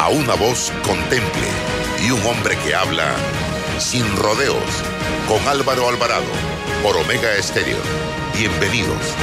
a una voz contemple y un hombre que habla sin rodeos con Álvaro Alvarado por Omega Estéreo. Bienvenidos.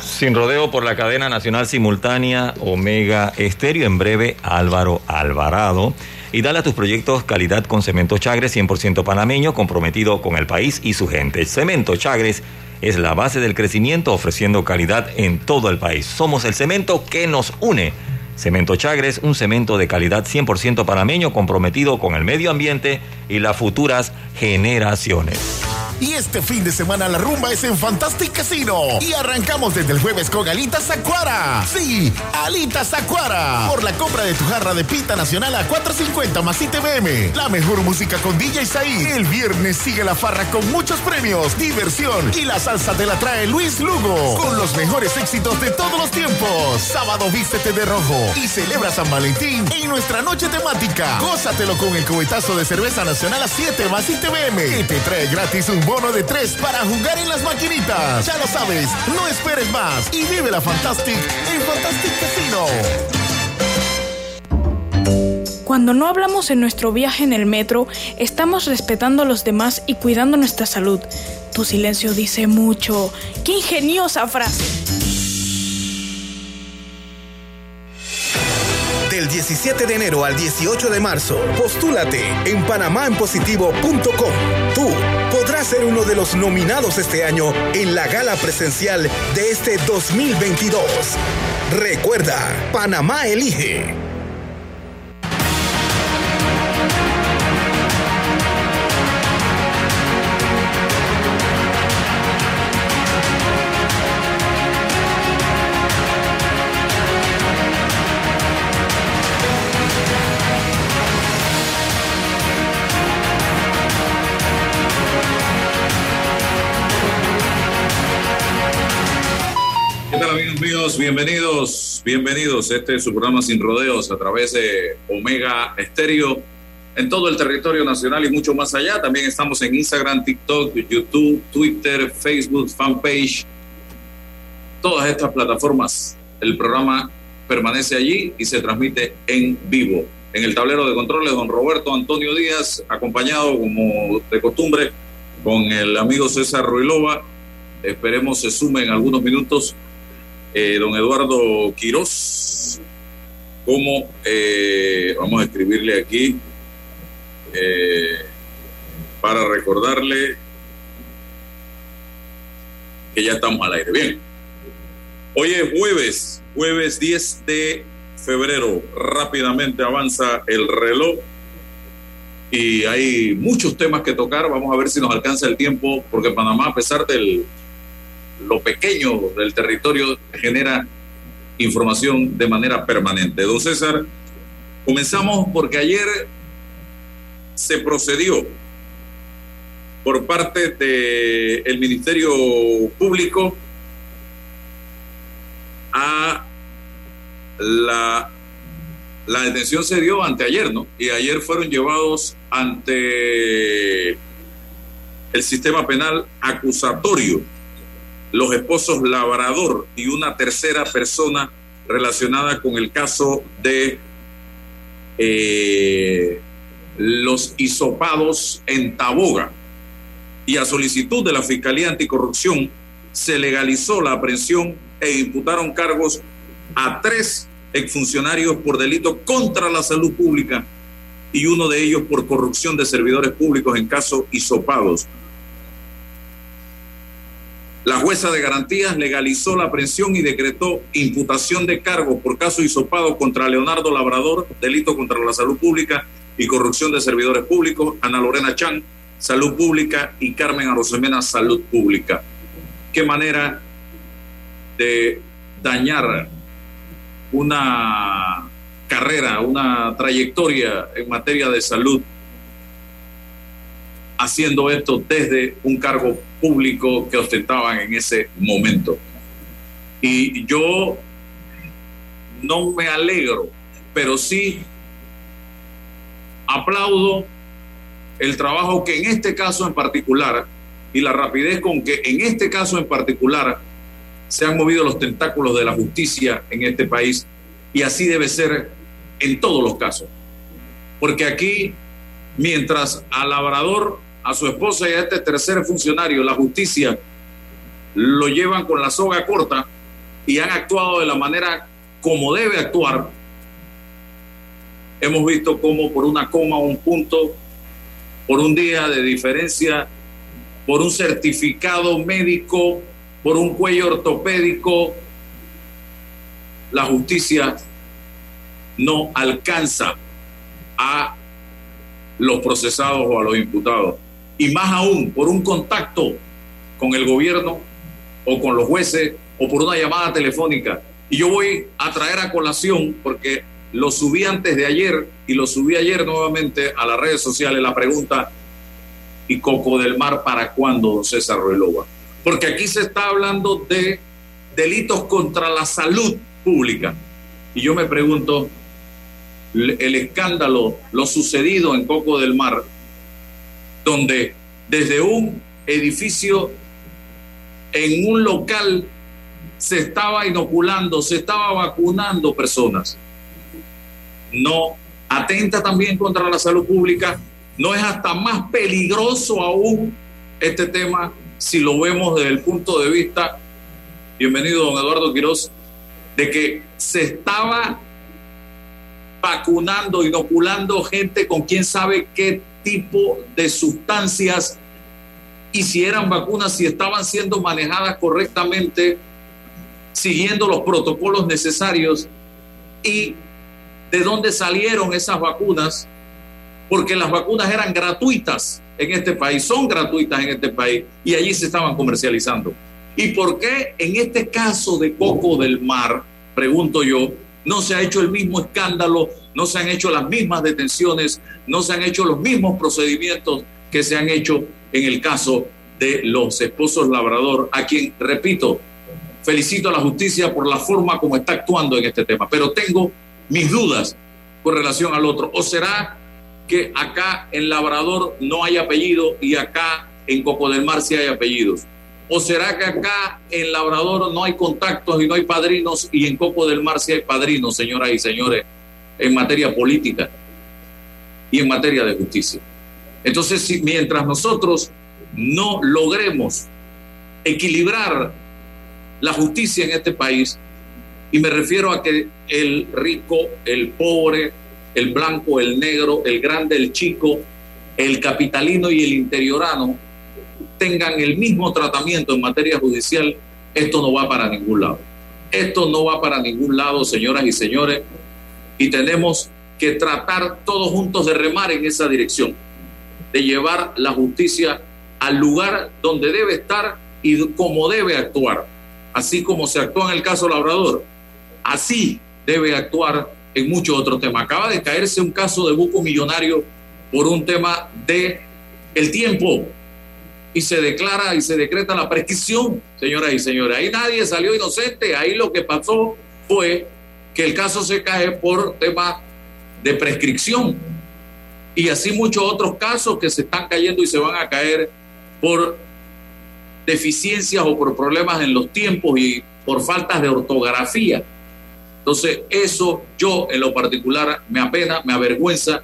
Sin rodeo por la cadena nacional simultánea Omega Estéreo. En breve, Álvaro Alvarado. Y dale a tus proyectos calidad con Cemento Chagres 100% panameño, comprometido con el país y su gente. Cemento Chagres es la base del crecimiento, ofreciendo calidad en todo el país. Somos el cemento que nos une. Cemento Chagres, un cemento de calidad 100% panameño comprometido con el medio ambiente y las futuras generaciones. Y este fin de semana la rumba es en Fantastic Casino. Y arrancamos desde el jueves con Alitas Acuara. Sí, Alitas Acuara. Por la compra de tu jarra de pita nacional a 4.50 más ITBM. La mejor música con DJ Saí. El viernes sigue la farra con muchos premios, diversión y la salsa te la trae Luis Lugo. Con los mejores éxitos de todos los tiempos. Sábado vístete de rojo y celebra San Valentín en nuestra noche temática. Gózatelo con el cubetazo de cerveza nacional a 7 más ITBM. Y te trae gratis un bono de tres para jugar en las maquinitas. Ya lo sabes, no esperes más y vive la Fantastic en Fantastic Casino. Cuando no hablamos en nuestro viaje en el metro, estamos respetando a los demás y cuidando nuestra salud. Tu silencio dice mucho. ¡Qué ingeniosa frase! Del 17 de enero al 18 de marzo, postúlate en panamaenpositivo.com. Tú podrás ser uno de los nominados este año en la gala presencial de este 2022. Recuerda, Panamá elige. Bienvenidos, bienvenidos. Este es su programa Sin Rodeos a través de Omega Estéreo en todo el territorio nacional y mucho más allá. También estamos en Instagram, TikTok, YouTube, Twitter, Facebook, fanpage, todas estas plataformas. El programa permanece allí y se transmite en vivo. En el tablero de controles, don Roberto Antonio Díaz, acompañado como de costumbre con el amigo César Ruilova. Esperemos se sume en algunos minutos eh, don Eduardo Quirós, como, eh, vamos a escribirle aquí, eh, para recordarle que ya estamos al aire. Bien, hoy es jueves, jueves 10 de febrero, rápidamente avanza el reloj y hay muchos temas que tocar, vamos a ver si nos alcanza el tiempo, porque Panamá, a pesar del lo pequeño del territorio genera información de manera permanente. Don César, comenzamos porque ayer se procedió por parte del el Ministerio Público a la, la detención se dio anteayer, ¿no? Y ayer fueron llevados ante el sistema penal acusatorio los esposos Labrador y una tercera persona relacionada con el caso de eh, los hisopados en Taboga. Y a solicitud de la Fiscalía Anticorrupción se legalizó la aprehensión e imputaron cargos a tres exfuncionarios por delito contra la salud pública y uno de ellos por corrupción de servidores públicos en caso hisopados. La jueza de garantías legalizó la aprehensión y decretó imputación de cargos por caso hisopado contra Leonardo Labrador, delito contra la salud pública y corrupción de servidores públicos, Ana Lorena Chan, salud pública y Carmen Arosemena, salud pública. Qué manera de dañar una carrera, una trayectoria en materia de salud, haciendo esto desde un cargo público que ostentaban en ese momento. Y yo no me alegro, pero sí aplaudo el trabajo que en este caso en particular y la rapidez con que en este caso en particular se han movido los tentáculos de la justicia en este país y así debe ser en todos los casos. Porque aquí, mientras al labrador, a su esposa y a este tercer funcionario, la justicia lo llevan con la soga corta y han actuado de la manera como debe actuar, hemos visto cómo por una coma un punto, por un día de diferencia, por un certificado médico, por un cuello ortopédico, la justicia no alcanza a los procesados o a los imputados. Y más aún, por un contacto con el gobierno o con los jueces o por una llamada telefónica. Y yo voy a traer a colación, porque lo subí antes de ayer y lo subí ayer nuevamente a las redes sociales, la pregunta, ¿y Coco del Mar para cuándo, don César Ruelova? Porque aquí se está hablando de delitos contra la salud pública. Y yo me pregunto, el escándalo, lo sucedido en Coco del Mar, donde desde un edificio en un local se estaba inoculando, se estaba vacunando personas. No atenta también contra la salud pública, no es hasta más peligroso aún este tema si lo vemos desde el punto de vista, bienvenido don Eduardo Quiroz, de que se estaba vacunando, inoculando gente con quién sabe qué tipo de sustancias y si eran vacunas, si estaban siendo manejadas correctamente, siguiendo los protocolos necesarios y de dónde salieron esas vacunas, porque las vacunas eran gratuitas en este país, son gratuitas en este país y allí se estaban comercializando. ¿Y por qué en este caso de Coco del Mar, pregunto yo, no se ha hecho el mismo escándalo, no se han hecho las mismas detenciones, no se han hecho los mismos procedimientos que se han hecho en el caso de los esposos Labrador, a quien, repito, felicito a la justicia por la forma como está actuando en este tema, pero tengo mis dudas con relación al otro. ¿O será que acá en Labrador no hay apellido y acá en Coco del Mar sí hay apellidos? ¿O será que acá en Labrador no hay contactos y no hay padrinos y en Coco del Mar sí hay padrinos, señoras y señores, en materia política y en materia de justicia? Entonces, mientras nosotros no logremos equilibrar la justicia en este país, y me refiero a que el rico, el pobre, el blanco, el negro, el grande, el chico, el capitalino y el interiorano tengan el mismo tratamiento en materia judicial, esto no va para ningún lado. Esto no va para ningún lado, señoras y señores, y tenemos que tratar todos juntos de remar en esa dirección, de llevar la justicia al lugar donde debe estar y como debe actuar, así como se actúa en el caso Labrador, así debe actuar en muchos otros temas. Acaba de caerse un caso de buco millonario por un tema de el tiempo y se declara y se decreta la prescripción, señoras y señores. Ahí nadie salió inocente, ahí lo que pasó fue que el caso se cae por tema de prescripción. Y así muchos otros casos que se están cayendo y se van a caer por deficiencias o por problemas en los tiempos y por faltas de ortografía. Entonces, eso yo en lo particular me apena, me avergüenza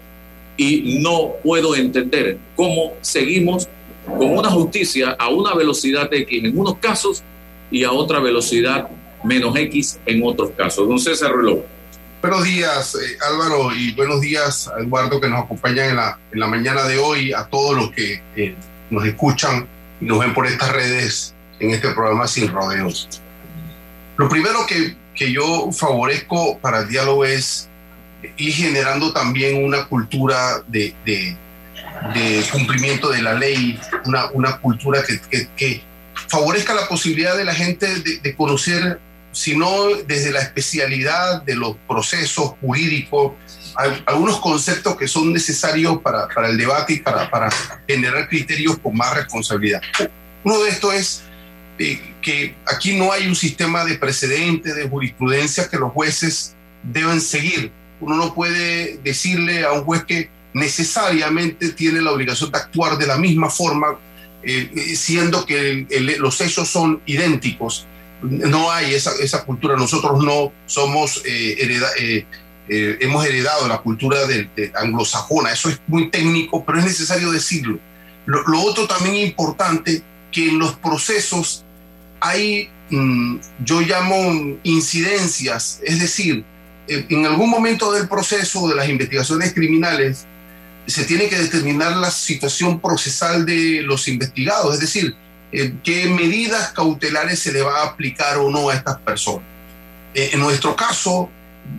y no puedo entender cómo seguimos con una justicia a una velocidad X en unos casos y a otra velocidad menos X en otros casos. Don César Reloj. Buenos días, eh, Álvaro, y buenos días a Eduardo que nos acompaña en la, en la mañana de hoy, a todos los que eh, nos escuchan y nos ven por estas redes en este programa Sin Rodeos. Lo primero que, que yo favorezco para el diálogo es ir generando también una cultura de, de, de cumplimiento de la ley, una, una cultura que, que, favorezca la posibilidad de la gente de, conocer sino desde la especialidad de los procesos jurídicos, algunos conceptos que son necesarios para, para el debate y para, para, generar criterios con más responsabilidad. Uno de estos es eh, que aquí no hay un sistema de precedentes, de jurisprudencia que los jueces deben seguir. Uno no puede decirle a un juez que necesariamente tiene la obligación de actuar de la misma forma, eh, eh, siendo que los hechos son idénticos. No hay esa, esa cultura. Nosotros no somos eh, hemos heredado la cultura de, anglosajona. Eso es muy técnico, pero es necesario decirlo. Lo, lo otro también importante, que en los procesos hay, mm, yo llamo incidencias, es decir, en algún momento del proceso de las investigaciones criminales se tiene que determinar la situación procesal de los investigados, es decir, eh, qué medidas cautelares se le va a aplicar o no a estas personas. Eh, en nuestro caso,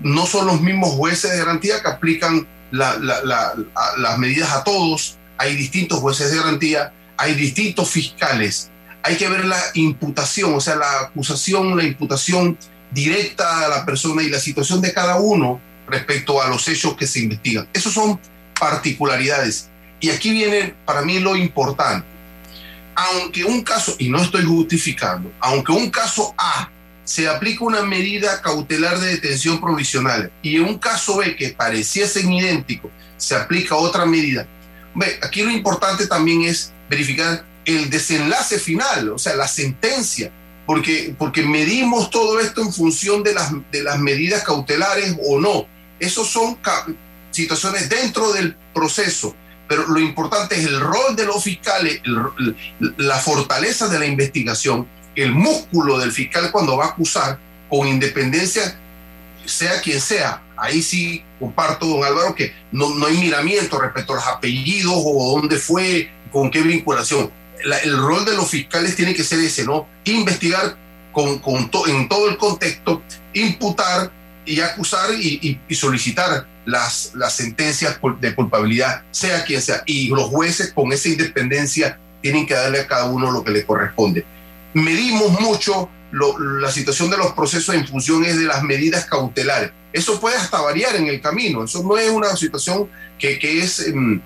no son los mismos jueces de garantía que aplican las medidas a todos, hay distintos jueces de garantía, hay distintos fiscales, hay que ver la imputación, o sea, la acusación, la imputación directa a la persona y la situación de cada uno respecto a los hechos que se investigan. Esos son particularidades. Y aquí viene para mí lo importante. Aunque un caso, y no estoy justificando, aunque un caso A se aplica una medida cautelar de detención provisional y en un caso B que pareciesen idéntico se aplica otra medida, ve, aquí lo importante también es verificar el desenlace final, o sea, la sentencia, porque, porque medimos todo esto en función de las, de las medidas cautelares o no. Esos son situaciones dentro del proceso, pero lo importante es el rol de los fiscales, la fortaleza de la investigación, el músculo del fiscal cuando va a acusar con independencia, sea quien sea. Ahí sí comparto, don Álvaro, que no, no hay miramiento respecto a los apellidos o dónde fue, con qué vinculación. el rol de los fiscales tiene que ser ese, ¿no? Investigar con, con en todo el contexto, imputar y acusar y, y solicitar las, sentencias de culpabilidad, sea quien sea. Y los jueces con esa independencia tienen que darle a cada uno lo que le corresponde. Medimos mucho la situación de los procesos en función de las medidas cautelares. Eso puede hasta variar en el camino. Eso no es una situación que, que es, em,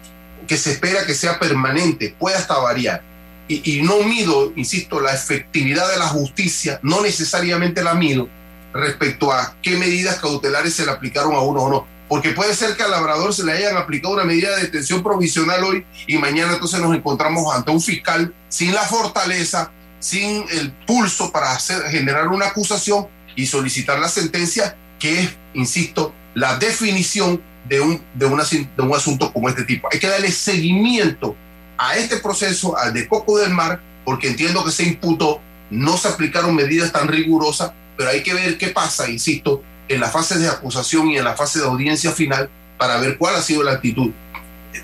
que se espera que sea permanente. Puede hasta variar. Y, y no mido, insisto, la efectividad de la justicia, no necesariamente la mido respecto a qué medidas cautelares se le aplicaron a uno o no porque puede ser que al labrador se le hayan aplicado una medida de detención provisional hoy y mañana entonces nos encontramos ante un fiscal sin la fortaleza, sin el pulso para hacer, generar una acusación y solicitar la sentencia, que es, insisto, la definición de un, de, una, de un asunto como este tipo. Hay que darle seguimiento a este proceso, al de Coco del Mar, porque entiendo que se imputó, no se aplicaron medidas tan rigurosas, pero hay que ver qué pasa, insisto, en la fase de acusación y en la fase de audiencia final para ver cuál ha sido la actitud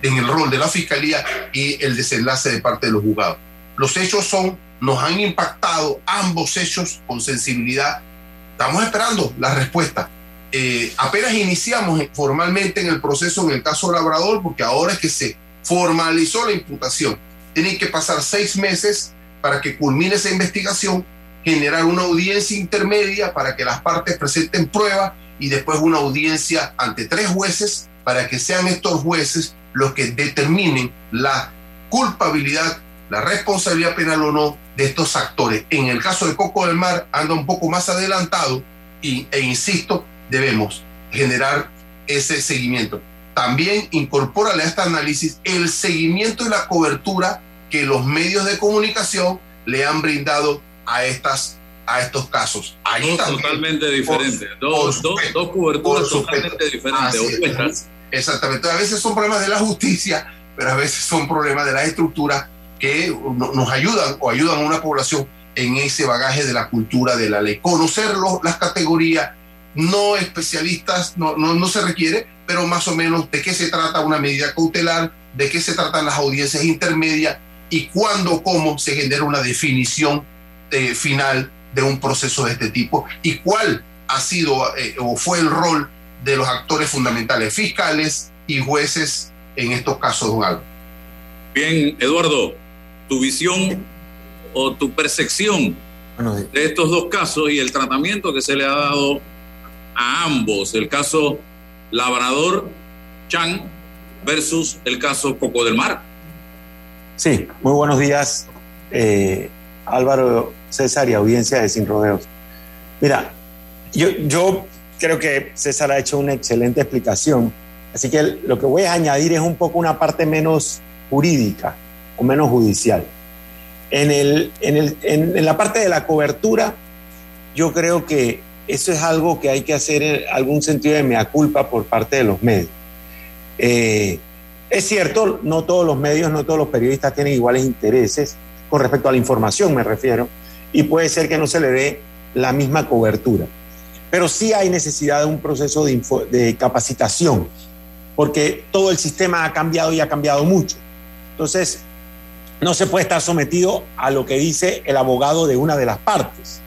en el rol de la fiscalía y el desenlace de parte de los juzgados. Los hechos son, nos han impactado ambos hechos con sensibilidad. Estamos esperando la respuesta. Eh, apenas iniciamos formalmente en el proceso en el caso Labrador, porque ahora es que se formalizó la imputación. Tienen que pasar seis meses para que culmine esa investigación generar una audiencia intermedia para que las partes presenten pruebas y después una audiencia ante tres jueces para que sean estos jueces los que determinen la culpabilidad, la responsabilidad penal o no de estos actores. En el caso de Coco del Mar anda un poco más adelantado y, e insisto, debemos generar ese seguimiento. También incorpórale a este análisis el seguimiento y la cobertura que los medios de comunicación le han brindado a, estas, a estos casos. Ahí totalmente diferentes, dos, dos, dos, coberturas totalmente diferentes. Exactamente, a veces son problemas de la justicia, pero a veces son problemas de la estructura que nos ayudan o ayudan a una población en ese bagaje de la cultura de la ley. Conocer las categorías, no especialistas, no, no, no se requiere, pero más o menos de qué se trata una medida cautelar, de qué se tratan las audiencias intermedias y cuándo, cómo se genera una definición eh, final de un proceso de este tipo y cuál ha sido eh, o fue el rol de los actores fundamentales, fiscales y jueces en estos casos, don Bien, Eduardo, tu visión o tu percepción de estos dos casos y el tratamiento que se le ha dado a ambos, el caso Labrador Chan versus el caso Coco del Mar. Sí, muy buenos días, eh, Álvaro César y audiencia de Sin Rodeos. Mira, yo, creo que César ha hecho una excelente explicación, así que lo que voy a añadir es un poco una parte menos jurídica o menos judicial. En, el, en, el, en, la parte de la cobertura, yo creo que eso es algo que hay que hacer en algún sentido de mea culpa por parte de los medios. Eh, es cierto, no todos los medios, no todos los periodistas tienen iguales intereses, con respecto a la información me refiero, y puede ser que no se le dé la misma cobertura. Pero sí hay necesidad de un proceso de, capacitación, porque todo el sistema ha cambiado y ha cambiado mucho. Entonces, no se puede estar sometido a lo que dice el abogado de una de las partes.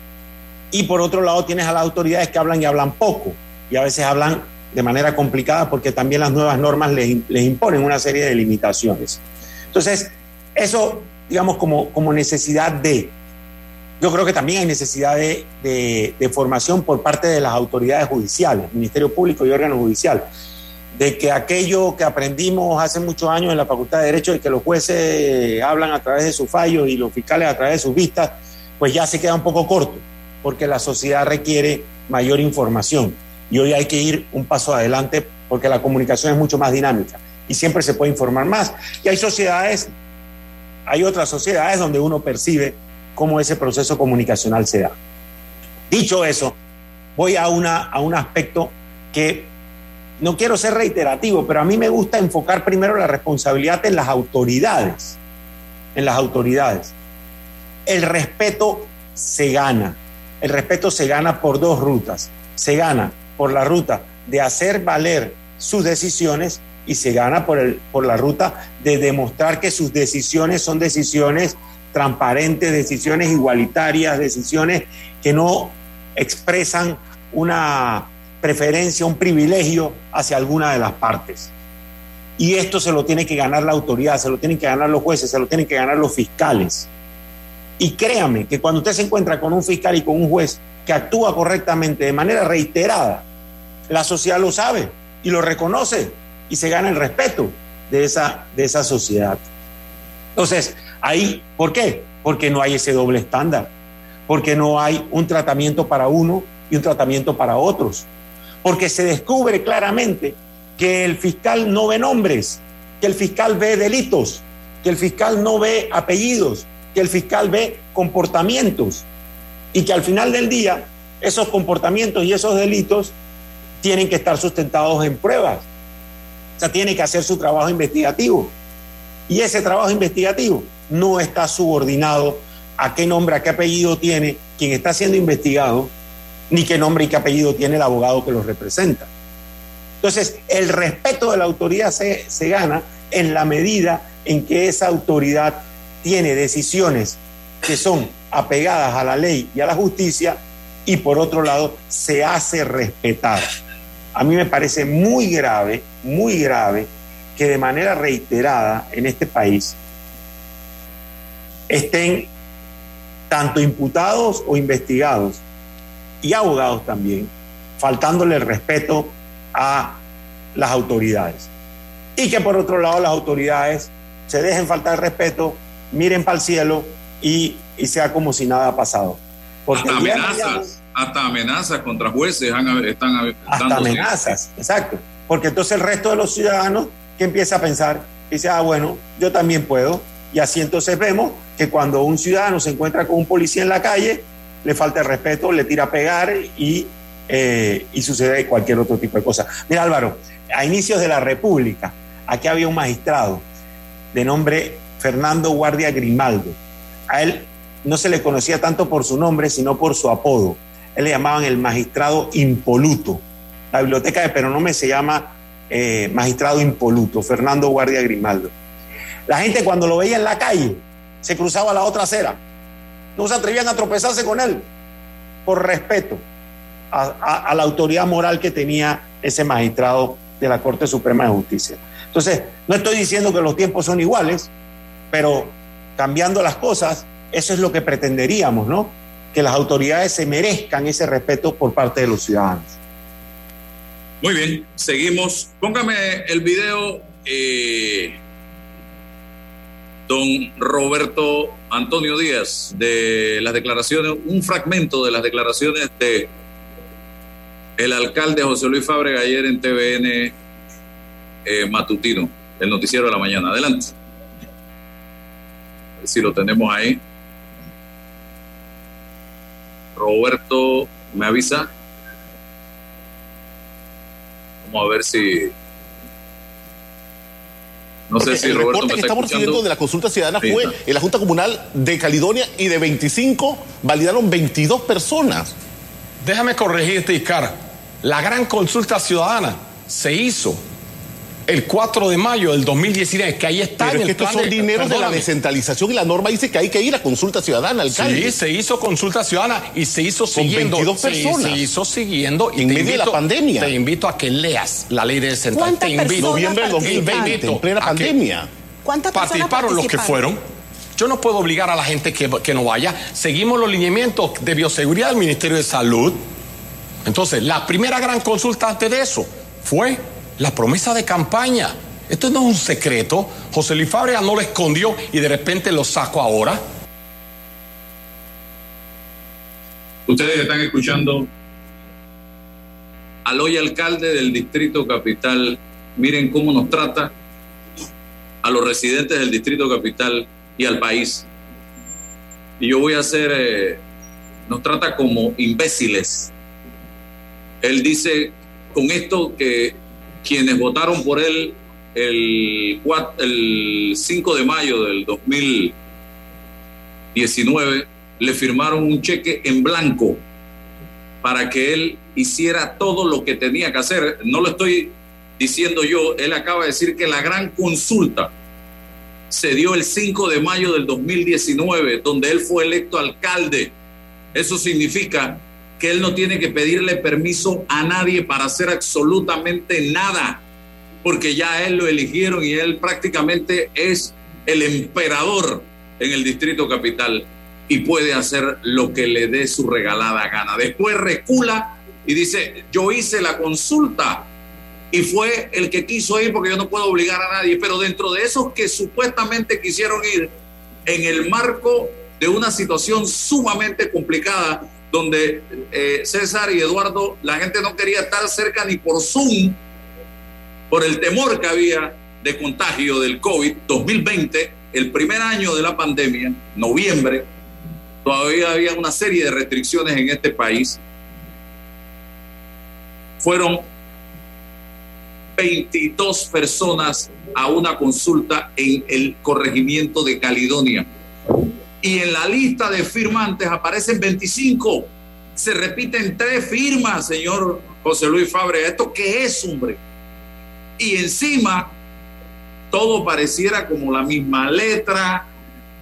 Y por otro lado tienes a las autoridades que hablan y hablan poco, y a veces hablan de manera complicada porque también las nuevas normas les, imponen una serie de limitaciones. Entonces, eso, digamos, como, como necesidad de... Yo creo que también hay necesidad de, de formación por parte de las autoridades judiciales, Ministerio Público y órgano judicial de que aquello que aprendimos hace muchos años en la Facultad de Derecho, de que los jueces hablan a través de sus fallos y los fiscales a través de sus vistas, pues ya se queda un poco corto, porque la sociedad requiere mayor información. Y hoy hay que ir un paso adelante porque la comunicación es mucho más dinámica y siempre se puede informar más. Y hay sociedades, hay otras sociedades donde uno percibe cómo ese proceso comunicacional se da. Dicho eso, voy a, una, a un aspecto que no quiero ser reiterativo, pero a mí me gusta enfocar primero la responsabilidad en las autoridades, en las autoridades. El respeto se gana. El respeto se gana por dos rutas. Se gana por la ruta de hacer valer sus decisiones y se gana por, el, por la ruta de demostrar que sus decisiones son decisiones transparentes, decisiones igualitarias, decisiones que no expresan una preferencia, un privilegio hacia alguna de las partes. Y esto se lo tiene que ganar la autoridad, se lo tienen que ganar los jueces, se lo tienen que ganar los fiscales. Y créame que cuando usted se encuentra con un fiscal y con un juez que actúa correctamente de manera reiterada, la sociedad lo sabe y lo reconoce y se gana el respeto de esa, de esa sociedad. Entonces, ahí, ¿por qué? Porque no hay ese doble estándar, porque no hay un tratamiento para uno y un tratamiento para otros porque se descubre claramente que el fiscal no ve nombres, que el fiscal ve delitos, que el fiscal no ve apellidos, que el fiscal ve comportamientos y que al final del día esos comportamientos y esos delitos tienen que estar sustentados en pruebas. O sea, tiene que hacer su trabajo investigativo. Y ese trabajo investigativo no está subordinado a qué nombre, a qué apellido tiene quien está siendo investigado ni qué nombre y qué apellido tiene el abogado que los representa. Entonces, el respeto de la autoridad se, se gana en la medida en que esa autoridad tiene decisiones que son apegadas a la ley y a la justicia y por otro lado se hace respetar. A mí me parece muy grave, muy grave que de manera reiterada en este país estén tanto imputados o investigados y abogados también, faltándole el respeto a las autoridades. Y que por otro lado las autoridades se dejen faltar el respeto, miren para el cielo y, sea como si nada ha pasado. Porque hasta amenazas, hasta amenazas contra jueces están Hasta amenazas, exacto. Porque entonces el resto de los ciudadanos que empieza a pensar, dice, ah, bueno, yo también puedo. Y así entonces vemos que cuando un ciudadano se encuentra con un policía en la calle, le falta respeto, le tira a pegar y, eh, y sucede cualquier otro tipo de cosa. Mira Álvaro, a inicios de la República, aquí había un magistrado de nombre Fernando Guardia Grimaldo. A él no se le conocía tanto por su nombre, sino por su apodo. Él le llamaban el magistrado impoluto. La biblioteca de Peronome se llama eh, magistrado impoluto, Fernando Guardia Grimaldo. La gente cuando lo veía en la calle se cruzaba la otra acera no se atrevían a tropezarse con él por respeto a, la autoridad moral que tenía ese magistrado de la Corte Suprema de Justicia. Entonces, no estoy diciendo que los tiempos son iguales, pero cambiando las cosas, eso es lo que pretenderíamos, ¿no? que las autoridades se merezcan ese respeto por parte de los ciudadanos. Muy bien, seguimos. Póngame el video, eh, don Roberto Antonio Díaz, de las declaraciones, un fragmento de las declaraciones de el alcalde José Luis Fábrega ayer en TVN eh, Matutino, el noticiero de la mañana. Adelante. A ver si lo tenemos ahí. Roberto, ¿me avisa? Vamos a ver si. No sé si el Roberto reporte me que está estamos escuchando. recibiendo de la consulta ciudadana Sí. fue en la Junta Comunal de Caledonia y de 25 validaron 22 personas. Déjame corregirte, Icar. La gran consulta ciudadana se hizo el 4 de mayo del 2019, que ahí está Pero en es que el estos plan son de- dineros de la descentralización y la norma dice que hay que ir a consulta ciudadana, alcalde. Sí, se hizo consulta ciudadana y se hizo Con siguiendo. 22 sí, personas. se hizo siguiendo. Y En medio de la pandemia. Te invito a que leas la ley de descentralización. ¿Cuántas Te invito. personas Noviembre del 2020, en plena que pandemia. ¿Cuántas personas participaron los que participaron? fueron. Yo no puedo obligar a la gente que, que no vaya. Seguimos los lineamientos de bioseguridad del Ministerio de Salud. Entonces, la primera gran consulta antes de eso fue la promesa de campaña. Esto no es un secreto. José Luis Fábrega no lo escondió y de repente lo saco ahora. Ustedes están escuchando al hoy alcalde del Distrito Capital. Miren cómo nos trata a los residentes del Distrito Capital y al país. Y yo voy a hacer, eh, nos trata como imbéciles. Él dice con esto que quienes votaron por él el, cua- el 5 de mayo del 2019 le firmaron un cheque en blanco para que él hiciera todo lo que tenía que hacer. No lo estoy diciendo yo, él acaba de decir que la gran consulta se dio el 5 de mayo del 2019, donde él fue electo alcalde. Eso significa que él no tiene que pedirle permiso a nadie para hacer absolutamente nada, porque ya él lo eligieron y él prácticamente es el emperador en el Distrito Capital y puede hacer lo que le dé su regalada gana. Después recula y dice, yo hice la consulta y fue el que quiso ir porque yo no puedo obligar a nadie, pero dentro de esos que supuestamente quisieron ir en el marco de una situación sumamente complicada donde eh, César y Eduardo, la gente no quería estar cerca ni por Zoom por el temor que había de contagio del COVID 2020, el primer año de la pandemia, noviembre, todavía había una serie de restricciones en este país. Fueron 22 personas a una consulta en el corregimiento de Caledonia. Y en la lista de firmantes aparecen 25. Se repiten tres firmas, señor José Luis Fabre. ¿Esto qué es, hombre? Y encima, todo pareciera como la misma letra.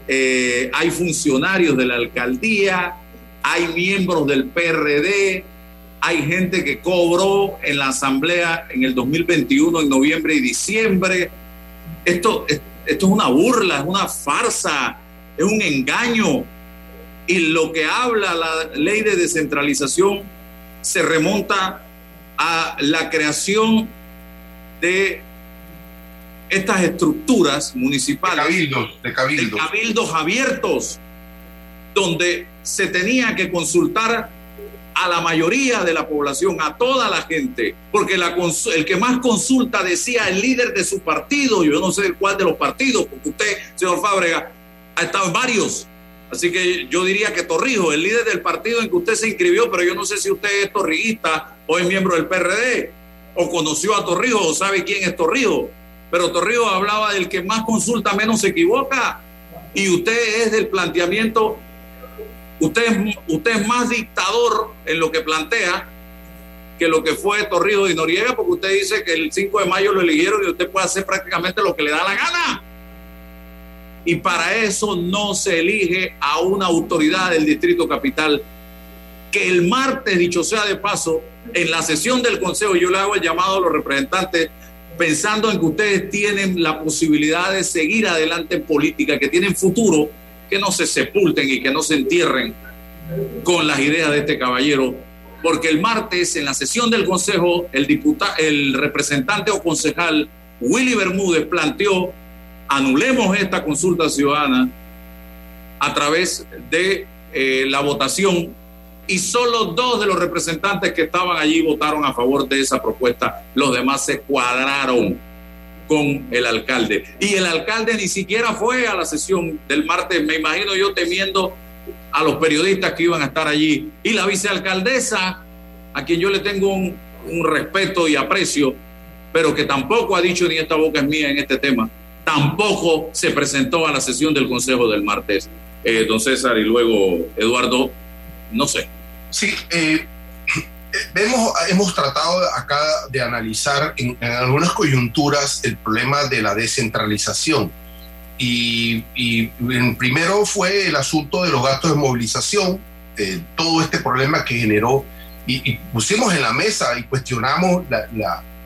Eh, hay funcionarios de la alcaldía, hay miembros del PRD, hay gente que cobró en la asamblea en el 2021, en noviembre y diciembre. Esto, es- esto es una burla, es una farsa, es un engaño. Y lo que habla la ley de descentralización se remonta a la creación de estas estructuras municipales Cabildos, de de cabildos. cabildos abiertos, donde se tenía que consultar a la mayoría de la población, a toda la gente, porque la el que más consulta decía el líder de su partido, yo no sé cuál de los partidos, porque usted, señor Fábrega, ha estado varios. Así que yo diría que Torrijos, el líder del partido en que usted se inscribió, pero yo no sé si usted es torriguista o es miembro del PRD, o conoció a Torrijos o sabe quién es Torrijos. Pero Torrijos hablaba del que más consulta menos se equivoca. Y usted es del planteamiento, usted usted es más dictador en lo que plantea que lo que fue Torrijos y Noriega, porque usted dice que el 5 de mayo lo eligieron y usted puede hacer prácticamente lo que le da la gana. Y para eso no se elige a una autoridad del Distrito Capital. Que el martes, dicho sea de paso, en la sesión del Consejo, yo le hago el llamado a los representantes pensando en que ustedes tienen la posibilidad de seguir adelante en política, que tienen futuro, que no se sepulten y que no se entierren con las ideas de este caballero, porque el martes en la sesión del Consejo, el, diputado, el representante o concejal Willy Bermúdez planteó, anulemos esta consulta ciudadana a través de eh, la votación y solo dos de los representantes que estaban allí votaron a favor de esa propuesta. Los demás se cuadraron con el alcalde. Y el alcalde ni siquiera fue a la sesión del martes, me imagino yo temiendo a los periodistas que iban a estar allí. Y la vicealcaldesa, a quien yo le tengo un, respeto y aprecio, pero que tampoco ha dicho ni esta boca es mía en este tema, tampoco se presentó a la sesión del Consejo del martes. Eh, don César y luego Eduardo, no sé. Sí, eh, hemos tratado acá de analizar en, algunas coyunturas el problema de la descentralización. Y, primero fue el asunto de los gastos de movilización, todo este problema que generó, y, pusimos en la mesa y cuestionamos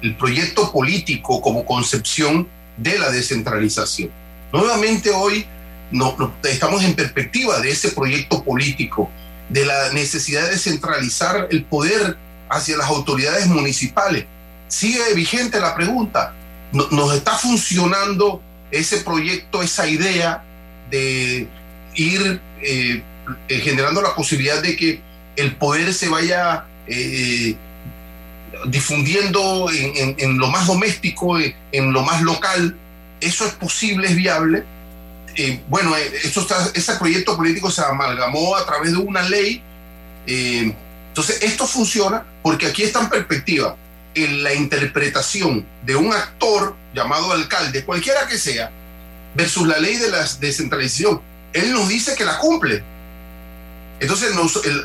el proyecto político como concepción de la descentralización. Nuevamente hoy no, estamos en perspectiva de ese proyecto político de la necesidad de centralizar el poder hacia las autoridades municipales. Sigue vigente la pregunta. ¿Nos está funcionando ese proyecto, esa idea de ir eh, eh, generando la posibilidad de que el poder se vaya eh, difundiendo en, lo más doméstico, en, lo más local? ¿Eso es posible, es viable? Eh, bueno, eh, ese proyecto político se amalgamó a través de una ley. Eh, entonces, esto funciona porque aquí está en perspectiva en la interpretación de un actor llamado alcalde, cualquiera que sea, versus la ley de la descentralización. Él nos dice que la cumple. Entonces,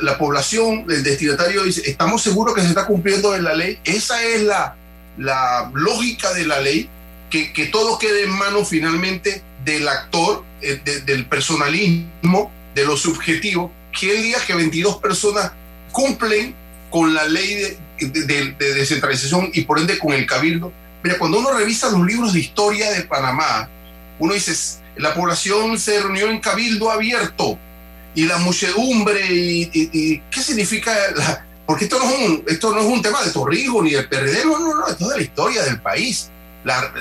la población, el destinatario dice, estamos seguros que se está cumpliendo en la ley. Esa es la, la lógica de la ley, que, que todo quede en manos finalmente del actor, eh, del personalismo, de lo subjetivo, el día que 22 personas cumplen con la ley de, descentralización y por ende con el cabildo. Mira, cuando uno revisa los libros de historia de Panamá, uno dice, la población se reunió en cabildo abierto y la muchedumbre, y, ¿qué significa? porque esto no, es un, esto no es un tema de Torrijos ni de PRD, no, no, no, esto es de la historia del país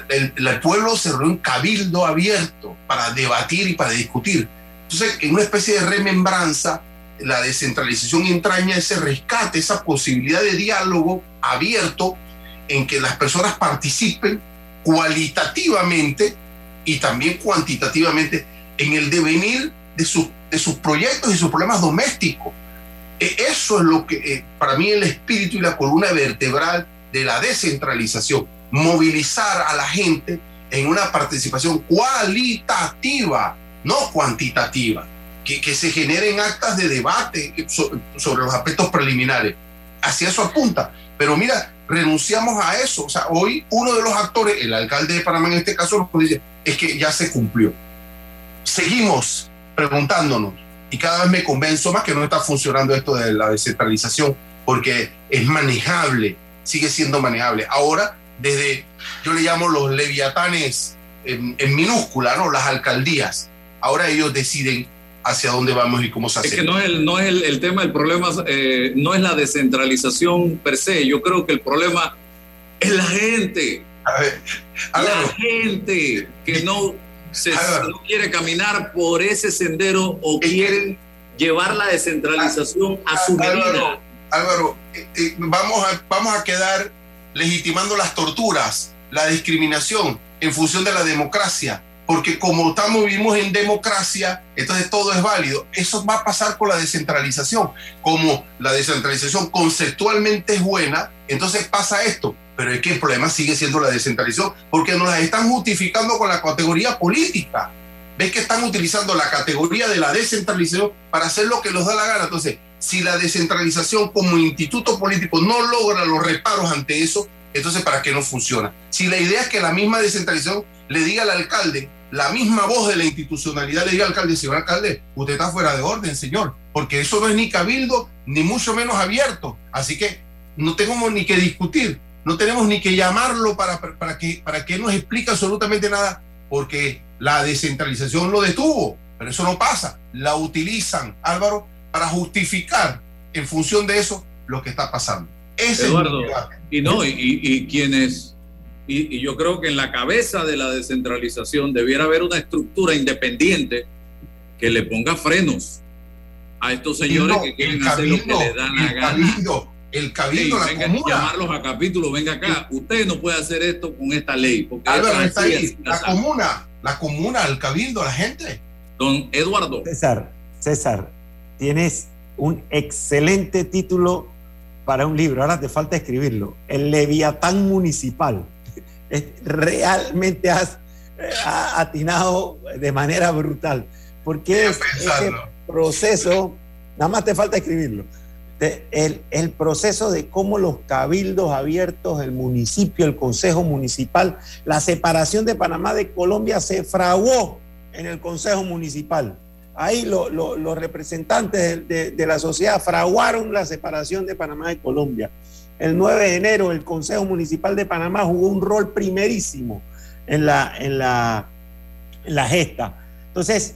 el, pueblo se reunió en cabildo abierto para debatir y para discutir. Entonces, en una especie de remembranza, la descentralización entraña ese rescate, esa posibilidad de diálogo abierto en que las personas participen cualitativamente y también cuantitativamente en el devenir de, de sus proyectos y sus problemas domésticos. E, eso es lo que, eh, para mí, el espíritu y la columna vertebral de la descentralización movilizar a la gente en una participación cualitativa, no cuantitativa, que, que se generen actas de debate sobre los aspectos preliminares. Hacia eso apunta. Pero mira, renunciamos a eso. O sea, hoy uno de los actores, el alcalde de Panamá en este caso, nos dice, es que ya se cumplió. Seguimos preguntándonos y cada vez me convenzo más que no está funcionando esto de la descentralización porque es manejable, sigue siendo manejable. Ahora desde, yo le llamo los leviatanes en, minúscula, ¿no? Las alcaldías. Ahora ellos deciden hacia dónde vamos y cómo se hace. Es que no es el, no es el, tema, el problema eh, no es la descentralización per se. Yo creo que el problema es la gente. la gente que no, se, no quiere caminar por ese sendero o quieren llevar la descentralización a su medida. Álvaro, eh, eh, vamos, a, vamos a quedar legitimando las torturas, la discriminación en función de la democracia, porque como estamos vivimos en democracia, entonces todo es válido. Eso va a pasar con la descentralización. Como la descentralización conceptualmente es buena, entonces pasa esto. Pero es que el problema sigue siendo la descentralización, porque nos la están justificando con la categoría política. Ves que están utilizando la categoría de la descentralización para hacer lo que les da la gana. Entonces, si la descentralización como instituto político no logra los reparos ante eso, entonces ¿para qué no funciona? Si la idea es que la misma descentralización le diga al alcalde, la misma voz de la institucionalidad le diga al alcalde, señor alcalde, usted está fuera de orden, señor, porque eso no es ni cabildo, ni mucho menos abierto. Así que no tenemos ni que discutir, no tenemos ni que llamarlo para, para, que, para que nos explique absolutamente nada, porque la descentralización lo detuvo, pero eso no pasa. La utilizan, Álvaro, para justificar en función de eso lo que está pasando. Eduardo, y no, y, quienes, y, yo creo que en la cabeza de la descentralización debiera haber una estructura independiente que le ponga frenos a estos señores que quieren hacer lo que les da la gana. el cabildo, la venga, llamarlos a capítulo, venga acá, usted no puede hacer esto con esta ley. Porque está ahí, la comuna, la comuna, el cabildo, la gente. Don Eduardo. César, César, tienes un excelente título para un libro, ahora te falta escribirlo, El Leviatán Municipal. Realmente has atinado de manera brutal, porque es ese proceso, nada más te falta escribirlo, el, el, proceso de cómo los cabildos abiertos, el municipio, el consejo municipal, la separación de Panamá de Colombia se fraguó en el consejo municipal. Ahí los representantes de, la sociedad fraguaron la separación de Panamá de Colombia. El 9 de enero el Consejo Municipal de Panamá jugó un rol primerísimo en la, en la, en la gesta. Entonces,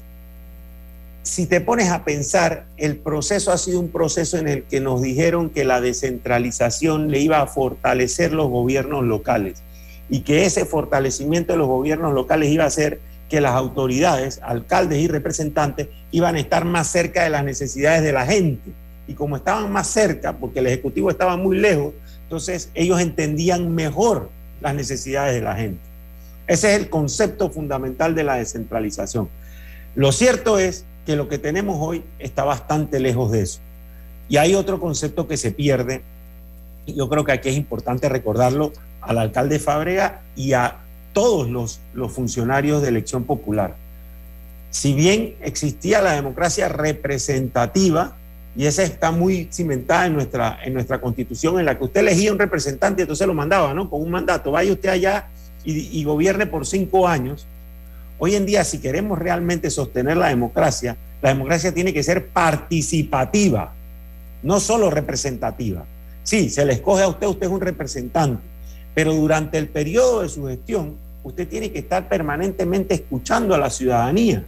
si te pones a pensar, el proceso ha sido un proceso en el que nos dijeron que la descentralización le iba a fortalecer los gobiernos locales y que ese fortalecimiento de los gobiernos locales iba a ser que las autoridades, alcaldes y representantes iban a estar más cerca de las necesidades de la gente. Y como estaban más cerca, porque el Ejecutivo estaba muy lejos, entonces ellos entendían mejor las necesidades de la gente. Ese es el concepto fundamental de la descentralización. Lo cierto es que lo que tenemos hoy está bastante lejos de eso. Y hay otro concepto que se pierde, yo creo que aquí es importante recordarlo al alcalde Fabrega y a todos los, los funcionarios de elección popular. Si bien existía la democracia representativa, y esa está muy cimentada en nuestra, en nuestra constitución, en la que usted elegía un representante y entonces lo mandaba, ¿no? Con un mandato, vaya usted allá y, y gobierne por cinco años. Hoy en día, si queremos realmente sostener la democracia, la democracia tiene que ser participativa, no solo representativa. Sí, se le escoge a usted, usted es un representante, pero durante el periodo de su gestión, usted tiene que estar permanentemente escuchando a la ciudadanía.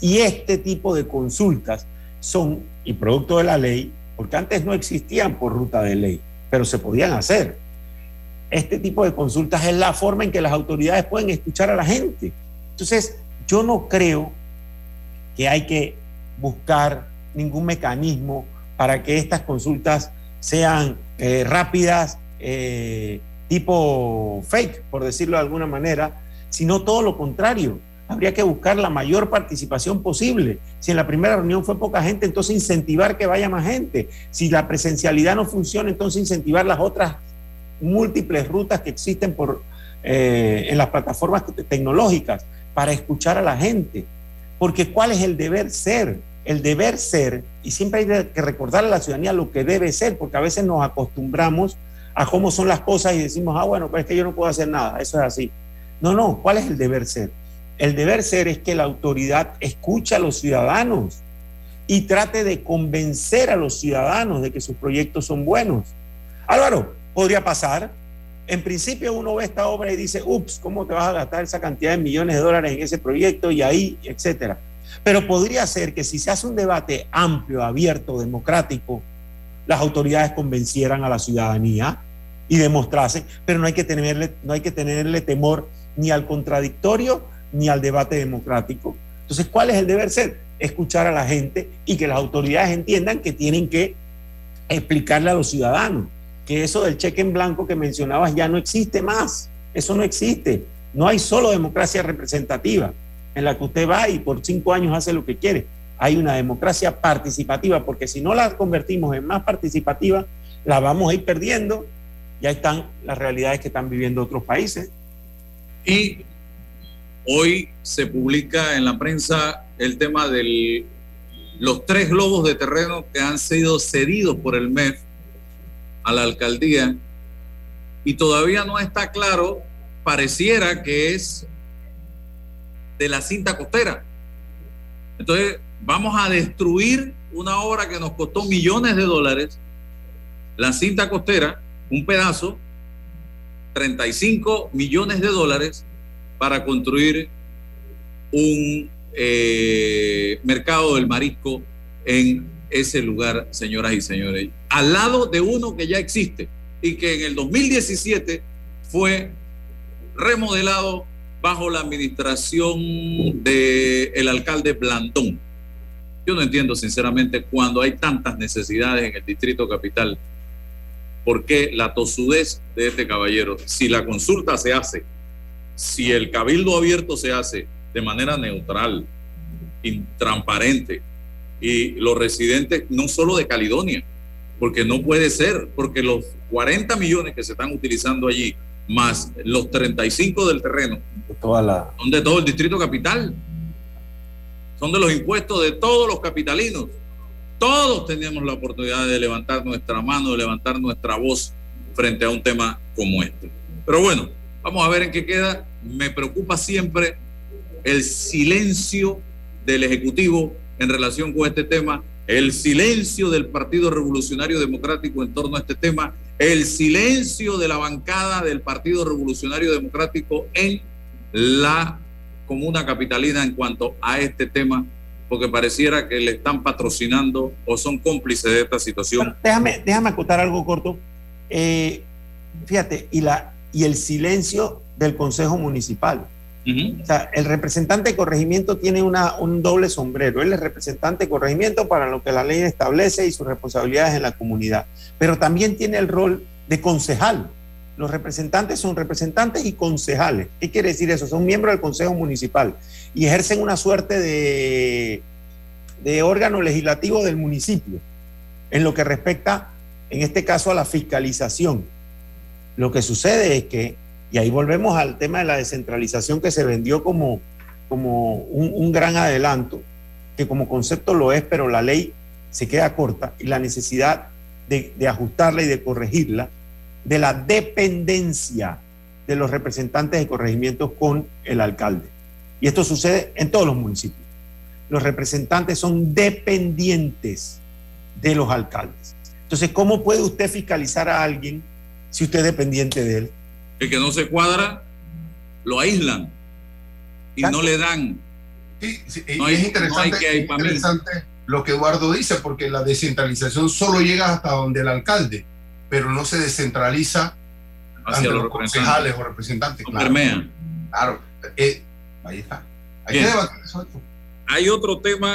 Y este tipo de consultas son, y producto de la ley, porque antes no existían por ruta de ley, pero se podían hacer. Este tipo de consultas es la forma en que las autoridades pueden escuchar a la gente. Entonces, yo no creo que hay que buscar ningún mecanismo para que estas consultas sean eh, rápidas, eh, tipo fake, por decirlo de alguna manera, sino todo lo contrario. Habría que buscar la mayor participación posible. Si en la primera reunión fue poca gente, entonces incentivar que vaya más gente. Si la presencialidad no funciona, entonces incentivar las otras múltiples rutas que existen por, eh, en las plataformas tecnológicas para escuchar a la gente. Porque ¿cuál es el deber ser? El deber ser, y siempre hay que recordar a la ciudadanía lo que debe ser, porque a veces nos acostumbramos a cómo son las cosas y decimos, ah, bueno, pues es que yo no puedo hacer nada, eso es así. No, no, ¿cuál es el deber ser? El deber ser es que la autoridad escuche a los ciudadanos y trate de convencer a los ciudadanos de que sus proyectos son buenos. Álvaro, podría pasar. En principio uno ve esta obra y dice, ups, ¿cómo te vas a gastar esa cantidad de millones de dólares en ese proyecto y ahí, etcétera? Pero podría ser que si se hace un debate amplio, abierto, democrático, las autoridades convencieran a la ciudadanía y demostrasen, pero no hay que tenerle, no hay que tenerle temor ni al contradictorio ni al debate democrático. Entonces, ¿cuál es el deber ser? Escuchar a la gente y que las autoridades entiendan que tienen que explicarle a los ciudadanos que eso del cheque en blanco que mencionabas ya no existe más. Eso no existe. No hay solo democracia representativa en la que usted va y por cinco años hace lo que quiere hay una democracia participativa, porque si no la convertimos en más participativa, la vamos a ir perdiendo. Ya están las realidades que están viviendo otros países. Y hoy se publica en la prensa el tema de los tres globos de terreno que han sido cedidos por el MEF a la alcaldía y todavía no está claro, pareciera que es de la cinta costera. Entonces, vamos a destruir una obra que nos costó millones de dólares, la cinta costera, un pedazo, 35 millones de dólares para construir un eh, mercado del marisco en ese lugar, señoras y señores, al lado de uno que ya existe y que en el 2017 fue remodelado bajo la administración del el alcalde Blandón. Yo no entiendo sinceramente cuando hay tantas necesidades en el distrito capital, por qué la tosudez de este caballero, si la consulta se hace, si el cabildo abierto se hace de manera neutral, transparente, y los residentes no solo de Caledonia, porque no puede ser, porque los 40 millones que se están utilizando allí, más los 35 del terreno, toda la... son de todo el distrito capital, son de los impuestos de todos los capitalinos. Todos tenemos la oportunidad de levantar nuestra mano, de levantar nuestra voz frente a un tema como este. Pero bueno, vamos a ver en qué queda. Me preocupa siempre el silencio del Ejecutivo en relación con este tema, el silencio del Partido Revolucionario Democrático en torno a este tema, el silencio de la bancada del Partido Revolucionario Democrático en la comuna capitalina en cuanto a este tema, porque pareciera que le están patrocinando o son cómplices de esta situación. déjame, déjame acotar algo corto. Eh, fíjate, y, la, y el silencio del Consejo Municipal. O sea, el representante de corregimiento tiene una, un doble sombrero. Él es representante de corregimiento para lo que la ley establece y sus responsabilidades en la comunidad, pero también tiene el rol de concejal. Los representantes son representantes y concejales. ¿Qué quiere decir eso? Son miembros del Consejo Municipal y ejercen una suerte de, de órgano legislativo del municipio en lo que respecta, en este caso, a la fiscalización. Lo que sucede es que y ahí volvemos al tema de la descentralización que se vendió como, como un, gran adelanto, que como concepto lo es, pero la ley se queda corta y la necesidad de, de ajustarla y de corregirla, de la dependencia de los representantes de corregimientos con el alcalde. Y esto sucede en todos los municipios. Los representantes son dependientes de los alcaldes. Entonces, ¿cómo puede usted fiscalizar a alguien si usted es dependiente de él? El que no se cuadra, lo aíslan y no le dan. Sí, es interesante, lo que Eduardo dice, porque la descentralización solo llega hasta donde el alcalde, pero no se descentraliza hacia los, concejales o representantes. Claro, claro. Eh, ahí está. Hay Hay otro tema,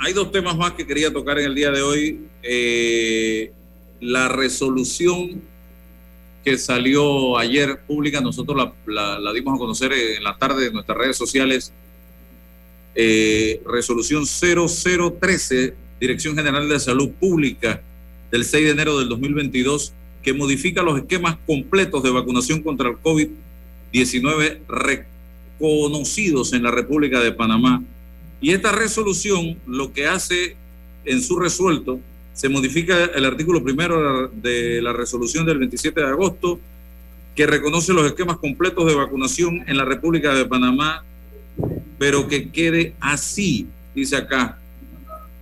hay dos temas más que quería tocar en el día de hoy. Eh, la resolución que salió ayer pública, nosotros la, dimos a conocer en la tarde en nuestras redes sociales. Eh, resolución 0013, Dirección General de Salud Pública, del 6 de enero del 2022, que modifica los esquemas completos de vacunación contra el COVID-19 reconocidos en la República de Panamá. Y esta resolución lo que hace en su resuelto se modifica el artículo primero de la resolución del 27 de agosto que reconoce los esquemas completos de vacunación en la República de Panamá, pero que quede así, dice acá.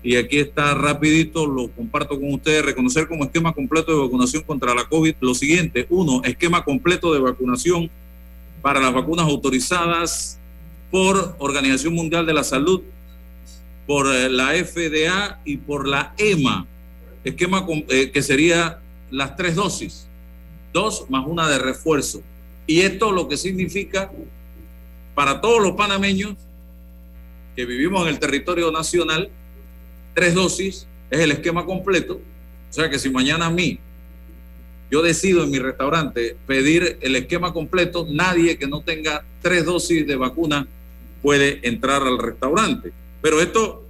Y aquí está rapidito, lo comparto con ustedes, reconocer como esquema completo de vacunación contra la COVID lo siguiente. Uno, esquema completo de vacunación para las vacunas autorizadas por Organización Mundial de la Salud, por eh, la FDA y por la EMA esquema eh, que sería las tres dosis, dos más una de refuerzo. Y esto lo que significa para todos los panameños que vivimos en el territorio nacional, tres dosis es el esquema completo. O sea que si mañana a mí yo decido en mi restaurante pedir el esquema completo, nadie que no tenga tres dosis de vacuna puede entrar al restaurante. Pero esto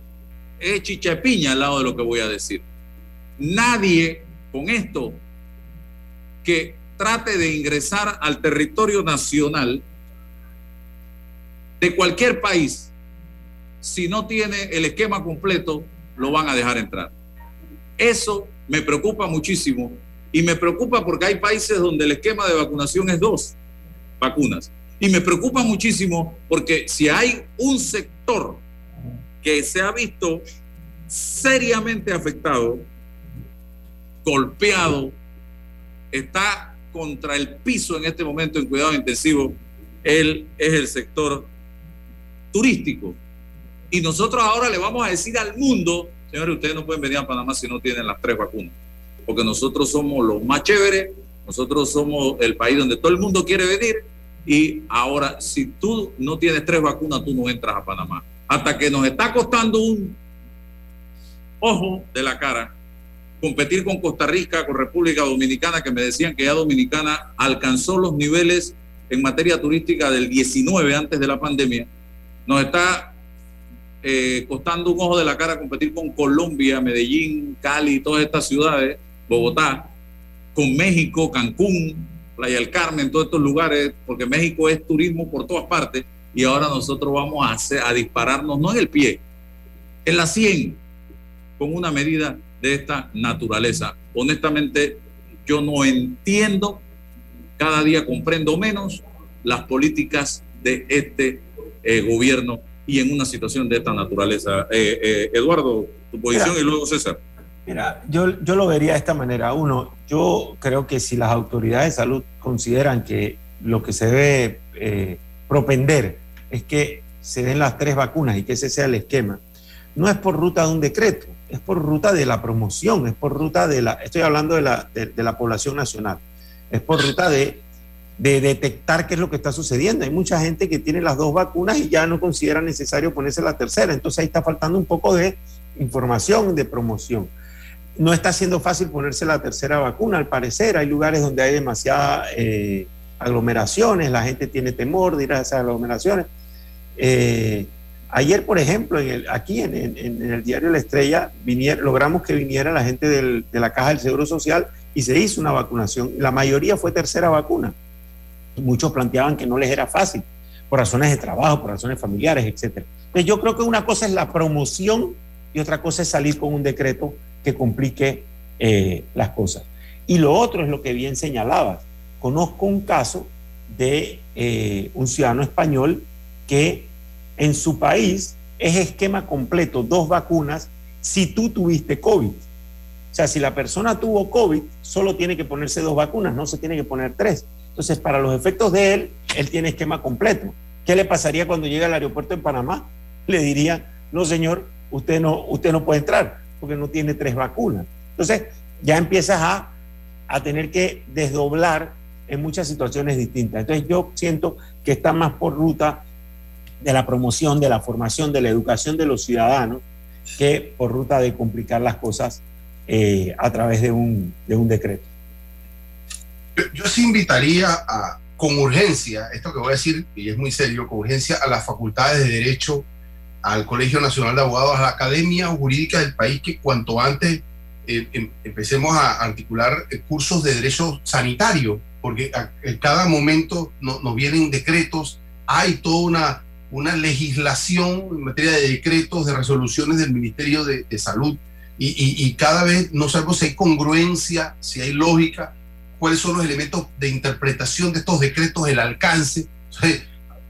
es chichapiña al lado de lo que voy a decir nadie con esto que trate de ingresar al territorio nacional de cualquier país, si no tiene el esquema completo, lo van a dejar entrar. Eso me preocupa muchísimo y me preocupa porque hay países donde el esquema de vacunación es dos vacunas. Y me preocupa muchísimo porque si hay un sector que se ha visto seriamente afectado golpeado, está contra el piso en este momento en cuidado intensivo, él es el sector turístico. Y nosotros ahora le vamos a decir al mundo Señores, ustedes no pueden venir a Panamá si no tienen las tres vacunas, porque nosotros somos los más chéveres, nosotros somos el país donde todo el mundo quiere venir y ahora si tú no tienes tres vacunas, tú no entras a Panamá. Hasta que nos está costando un ojo de la cara competir con Costa Rica, con República Dominicana, que me decían que ya Dominicana alcanzó los niveles en materia turística del 19 antes de la pandemia. Nos está eh, costando un ojo de la cara competir con Colombia, Medellín, Cali, todas estas ciudades, Bogotá, con México, Cancún, Playa del Carmen, todos estos lugares, porque México es turismo por todas partes y ahora nosotros vamos a, a dispararnos, no en el pie, en la 100, con una medida de esta naturaleza. Honestamente, yo no entiendo, cada día comprendo menos las políticas de este eh, gobierno y en una situación de esta naturaleza. Eh, eh, Eduardo, tu posición y luego César. Mira, yo, yo lo vería de esta manera. Uno, yo creo que si las autoridades de salud consideran que lo que se debe propender es que se den las tres vacunas y que ese sea el esquema, no es por ruta de un decreto, es por ruta de la promoción, es por ruta de la, estoy hablando de la, de, la población nacional, es por ruta de, de, detectar qué es lo que está sucediendo. Hay mucha gente que tiene las dos vacunas y ya no considera necesario ponerse la tercera, entonces ahí está faltando un poco de información, de promoción. No está siendo fácil ponerse la tercera vacuna, al parecer, hay lugares donde hay demasiadas eh, aglomeraciones, la gente tiene temor de ir a esas aglomeraciones. Eh, Ayer, por ejemplo, aquí en, el diario La Estrella, logramos que viniera la gente de la Caja del Seguro Social y se hizo una vacunación. La mayoría fue tercera vacuna. Muchos planteaban que no les era fácil, por razones de trabajo, por razones familiares, etc. Entonces yo creo que una cosa es la promoción y otra cosa es salir con un decreto que complique eh, las cosas. Y lo otro es lo que bien señalabas. Conozco un caso de eh, un ciudadano español que en su país es esquema completo, dos vacunas, si tú tuviste COVID. O sea, si la persona tuvo COVID, solo tiene que ponerse dos vacunas, no se tiene que poner tres. Entonces, para los efectos de él, él tiene esquema completo. ¿Qué le pasaría cuando llega al aeropuerto en Panamá? Le diría, no señor, usted no, usted no puede entrar porque no tiene tres vacunas. Entonces, ya empiezas a, a tener que desdoblar en muchas situaciones distintas. Entonces, yo siento que está más por ruta de la promoción, de la formación, de la educación de los ciudadanos, que por ruta de complicar las cosas eh, a través de un, de un decreto. Yo, sí invitaría a, con urgencia, esto que voy a decir, y es muy serio, con urgencia a las facultades de Derecho, al Colegio Nacional de Abogados, a la Academia Jurídica del país, que cuanto antes eh, em, empecemos a articular cursos de derecho sanitario, porque en cada momento nos vienen decretos, hay toda una una legislación en materia de decretos, de resoluciones del Ministerio de, Salud, y, cada vez no sabemos si hay congruencia, si hay lógica, cuáles son los elementos de interpretación de estos decretos, el alcance.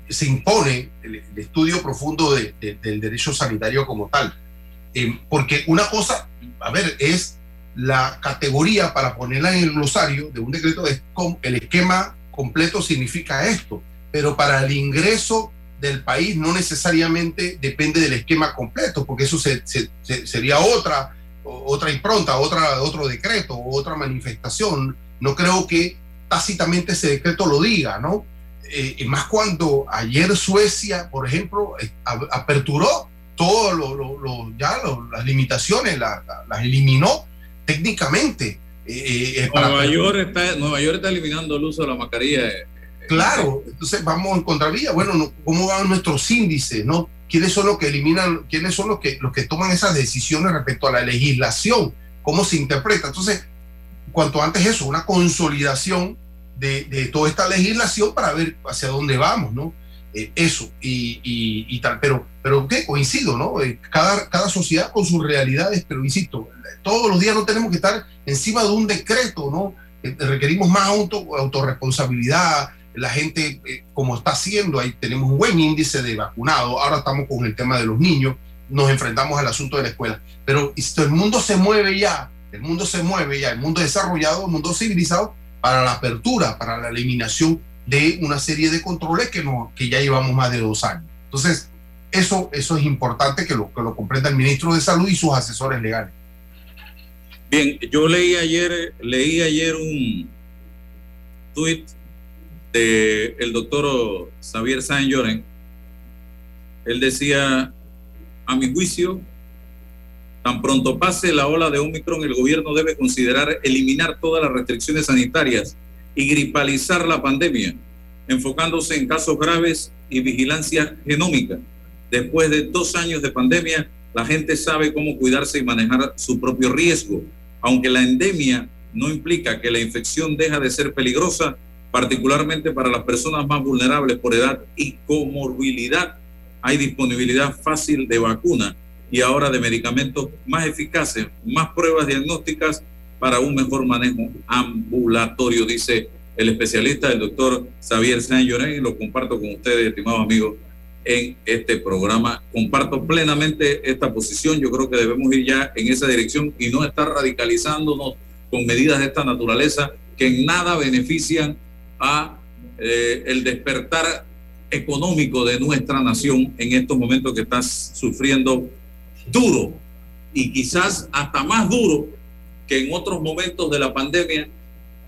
se impone el, estudio profundo del derecho sanitario como tal. Eh, porque una cosa, a ver, es la categoría para ponerla en el glosario de un decreto, es el esquema completo significa esto, pero para el ingreso del país no necesariamente depende del esquema completo, porque eso sería otra, otra impronta, otra, otro decreto, otra manifestación. No creo que tácitamente ese decreto lo diga, ¿no? Eh, y más cuando ayer Suecia, por ejemplo, eh, aperturó todo lo, ya las limitaciones, las eliminó técnicamente. Eh, Nueva, York está, Nueva York está eliminando el uso de la mascarilla Claro, entonces vamos en contravía. Bueno, ¿cómo van nuestros índices? ¿no? ¿Quiénes son los que eliminan, quiénes son los que, los que toman esas decisiones respecto a la legislación? ¿Cómo se interpreta? Entonces, cuanto antes eso, una consolidación de, de toda esta legislación para ver hacia dónde vamos, ¿no? Eh, eso y, y, tal, pero, pero ¿qué? Coincido, ¿no? Eh, cada, cada sociedad con sus realidades, pero insisto, todos los días no tenemos que estar encima de un decreto, ¿no? Eh, requerimos más auto, autorresponsabilidad, la gente, eh, como está haciendo, ahí tenemos un buen índice de vacunados, ahora estamos con el tema de los niños, nos enfrentamos al asunto de la escuela, pero el mundo se mueve ya, el mundo se mueve ya, el mundo desarrollado, el mundo civilizado, para la apertura, para la eliminación de una serie de controles que, no, que ya llevamos más de dos años. Entonces, eso, eso es importante que lo, que lo comprenda el ministro de Salud y sus asesores legales. Bien, yo leí ayer, leí ayer un tuit del el doctor Xavier Sáenz Lloren. Él decía, a mi juicio, tan pronto pase la ola de Omicron, el gobierno debe considerar eliminar todas las restricciones sanitarias y gripalizar la pandemia, enfocándose en casos graves y vigilancia genómica. Después de dos años de pandemia, la gente sabe cómo cuidarse y manejar su propio riesgo. Aunque la endemia no implica que la infección deja de ser peligrosa, particularmente para las personas más vulnerables por edad y comorbilidad, hay disponibilidad fácil de vacuna y ahora de medicamentos más eficaces, más pruebas diagnósticas para un mejor manejo ambulatorio, dice el especialista, el doctor Xavier Saint y lo comparto con ustedes, estimados amigos, en este programa. Comparto plenamente esta posición. Yo creo que debemos ir ya en esa dirección y no estar radicalizándonos con medidas de esta naturaleza que en nada benefician a eh, el despertar económico de nuestra nación en estos momentos que está sufriendo duro y quizás hasta más duro que en otros momentos de la pandemia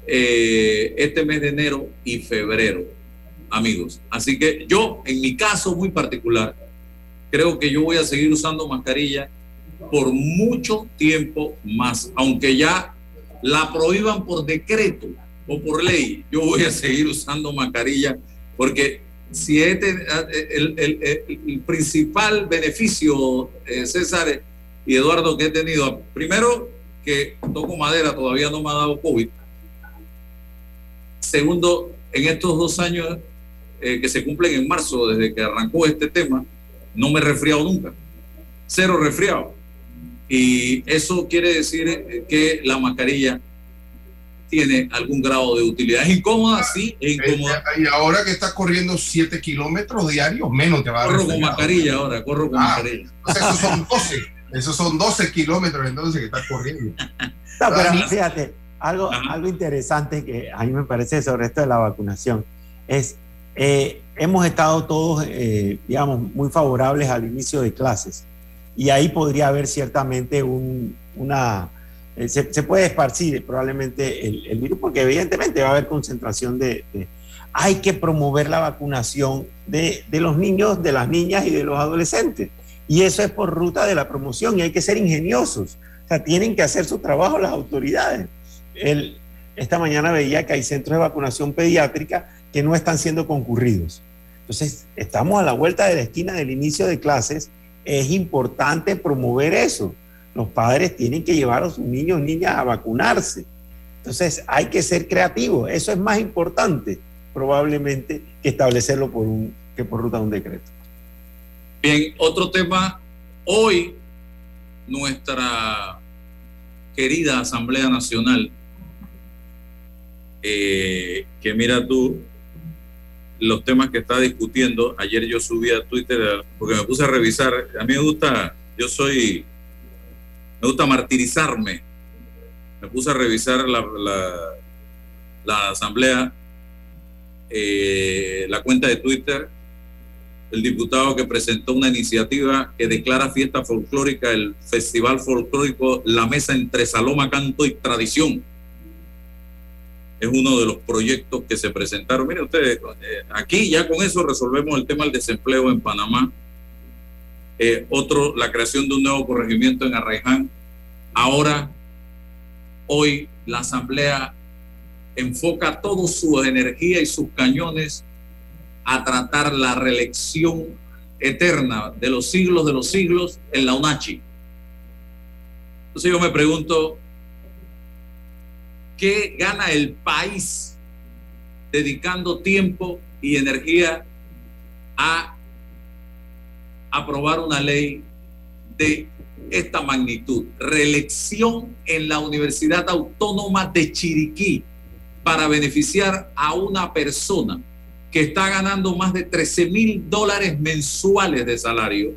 eh, este mes de enero y febrero, amigos. Así que yo, en mi caso muy particular, creo que yo voy a seguir usando mascarilla por mucho tiempo más, aunque ya la prohíban por decreto o por ley, yo voy a seguir usando mascarilla porque si este, el, el, el, principal beneficio, eh, César y Eduardo, que he tenido, primero, que toco madera, todavía no me ha dado COVID. Segundo, en estos dos años eh, que se cumplen en marzo, desde que arrancó este tema, no me he resfriado nunca. Cero resfriado. Y eso quiere decir que la mascarilla tiene algún grado de utilidad. Es incómoda, sí, es incómoda. Y ahora que estás corriendo 7 kilómetros diarios, menos te va a Corro con mascarilla ahora, corro con ah, mascarilla. esos son 12, esos son 12 kilómetros entonces que estás corriendo. No, pero fíjate, algo, algo interesante que a mí me parece sobre esto de la vacunación es, eh, hemos estado todos, eh, digamos, muy favorables al inicio de clases y ahí podría haber ciertamente un, una eh, se, puede esparcir probablemente el, virus porque evidentemente va a haber concentración de, Hay que promover la vacunación de, de, los niños, de las niñas y de los adolescentes. Y eso es por ruta de la promoción y hay que ser ingeniosos. O sea, tienen que hacer su trabajo las autoridades. El, esta mañana veía que hay centros de vacunación pediátrica que no están siendo concurridos. Entonces, estamos a la vuelta de la esquina del inicio de clases. Es importante promover eso los padres tienen que llevar a sus niños niñas a vacunarse. Entonces hay que ser creativos. Eso es más importante probablemente que establecerlo por un, que por ruta de un decreto. Bien, otro tema. Hoy nuestra querida Asamblea Nacional, eh, que mira tú los temas que está discutiendo, ayer yo subí a Twitter porque me puse a revisar, a mí me gusta, yo soy me gusta martirizarme. Me puse a revisar la, la, asamblea, eh, la cuenta de Twitter, el diputado que presentó una iniciativa que declara fiesta folclórica el Festival Folclórico La Mesa entre Saloma, Canto y Tradición. Es uno de los proyectos que se presentaron. Miren ustedes, eh, aquí ya con eso resolvemos el tema del desempleo en Panamá eh, otro, la creación de un nuevo corregimiento en Arraiján. Ahora, hoy, la Asamblea enfoca toda su energía y sus cañones a tratar la reelección eterna de los siglos de los siglos en la UNACHI. Entonces yo me pregunto, ¿qué gana el país dedicando tiempo y energía a aprobar una ley de esta magnitud. Reelección en la Universidad Autónoma de Chiriquí para beneficiar a una persona que está ganando más de 13 mil dólares mensuales de salario.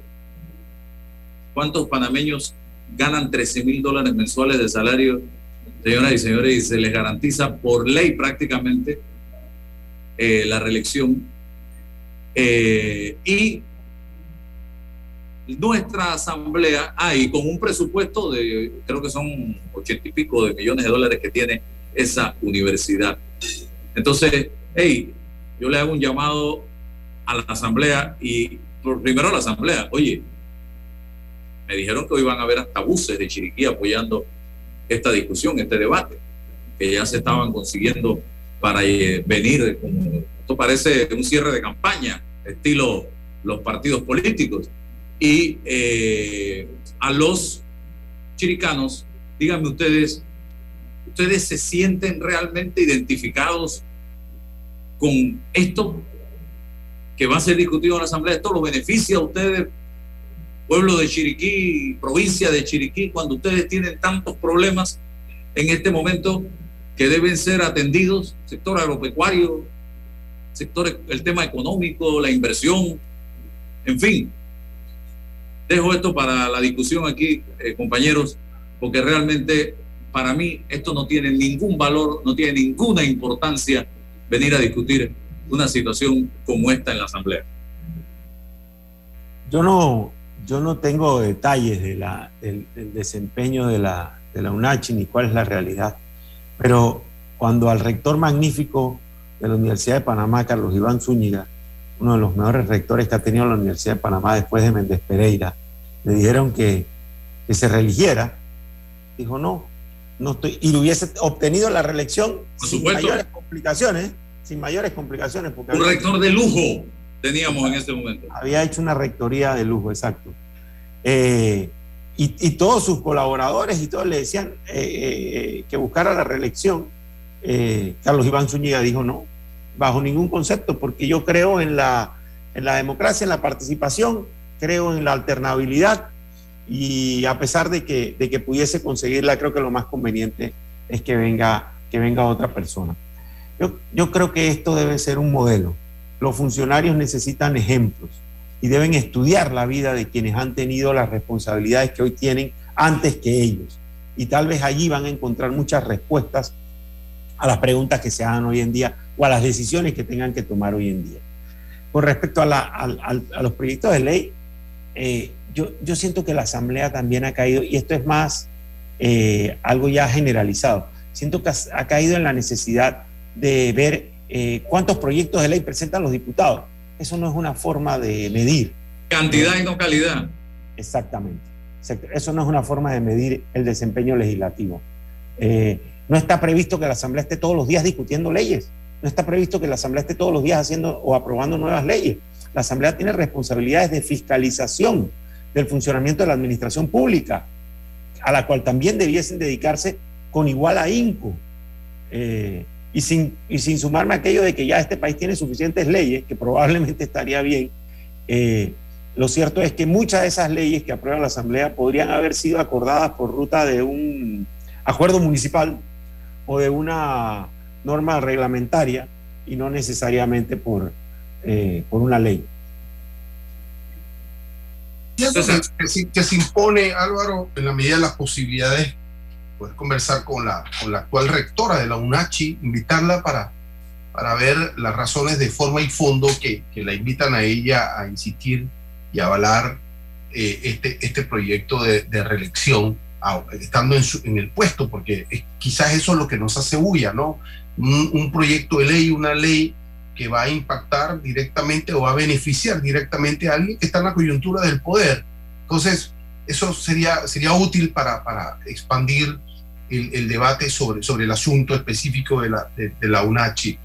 ¿Cuántos panameños ganan 13 mil dólares mensuales de salario? Señoras y señores, y se les garantiza por ley prácticamente eh, la reelección. Eh, y nuestra asamblea hay con un presupuesto de, creo que son ochenta y pico de millones de dólares que tiene esa universidad. Entonces, hey, yo le hago un llamado a la asamblea y primero a la asamblea, oye, me dijeron que hoy van a haber hasta buses de Chiriquí apoyando esta discusión, este debate, que ya se estaban consiguiendo para eh, venir, como, esto parece un cierre de campaña, estilo los partidos políticos. Y eh, a los chiricanos, díganme ustedes, ¿ustedes se sienten realmente identificados con esto que va a ser discutido en la Asamblea? ¿Esto los beneficia a ustedes, pueblo de Chiriquí, provincia de Chiriquí, cuando ustedes tienen tantos problemas en este momento que deben ser atendidos, sector agropecuario, sector, el tema económico, la inversión, en fin. Dejo esto para la discusión aquí, eh, compañeros, porque realmente para mí esto no tiene ningún valor, no tiene ninguna importancia venir a discutir una situación como esta en la Asamblea. Yo no, yo no tengo detalles del, desempeño de la, de la UNACHI ni cuál es la realidad, pero cuando al rector magnífico de la Universidad de Panamá, Carlos Iván Zúñiga, uno de los mejores rectores que ha tenido la Universidad de Panamá después de Méndez Pereira, le dijeron que, que se religiera, dijo no, no estoy, y hubiese obtenido la reelección sin mayores complicaciones, sin mayores complicaciones. Porque Un rector de lujo teníamos en ese momento. Había hecho una rectoría de lujo, exacto. Eh, y, todos sus colaboradores y todos le decían eh, eh, que buscara la reelección. Carlos Iván Zúñiga dijo no, bajo ningún concepto, porque yo creo en la, en la democracia, en la participación, creo en la alternabilidad y a pesar de que, de que pudiese conseguirla, creo que lo más conveniente es que venga, que venga otra persona. Yo, yo creo que esto debe ser un modelo. Los funcionarios necesitan ejemplos y deben estudiar la vida de quienes han tenido las responsabilidades que hoy tienen antes que ellos. Y tal vez allí van a encontrar muchas respuestas a las preguntas que se hagan hoy en día o a las decisiones que tengan que tomar hoy en día. Con respecto a, los proyectos de ley, eh, yo, yo, siento que la Asamblea también ha caído, y esto es más eh, algo ya generalizado, siento que ha, caído en la necesidad de ver eh, cuántos proyectos de ley presentan los diputados. Eso no es una forma de medir. Cantidad y no calidad. Exactamente. Eso no es una forma de medir el desempeño legislativo. no está previsto que la Asamblea esté todos los días discutiendo leyes. No está previsto que la Asamblea esté todos los días haciendo o aprobando nuevas leyes. La Asamblea tiene responsabilidades de fiscalización del funcionamiento de la administración pública, a la cual también debiesen dedicarse con igual ahínco. Eh, y, sin, y sin sumarme a aquello de que ya este país tiene suficientes leyes, que probablemente estaría bien, eh, lo cierto es que muchas de esas leyes que aprueba la Asamblea podrían haber sido acordadas por ruta de un acuerdo municipal o de una norma reglamentaria y no necesariamente por, eh, por una ley. Que, se impone, Álvaro, en la medida de las posibilidades, poder conversar con la, con la actual rectora de la UNACHI, invitarla para, para ver las razones de forma y fondo que, que la invitan a ella a insistir y avalar eh, este, este proyecto de, de reelección estando en, en, el puesto, porque quizás eso es lo que nos hace bulla, ¿no? Un, proyecto de ley, una ley que va a impactar directamente o va a beneficiar directamente a alguien que está en la coyuntura del poder. Entonces, eso sería, sería útil para, para expandir el, debate sobre, sobre el asunto específico de la, de, la UNACHI.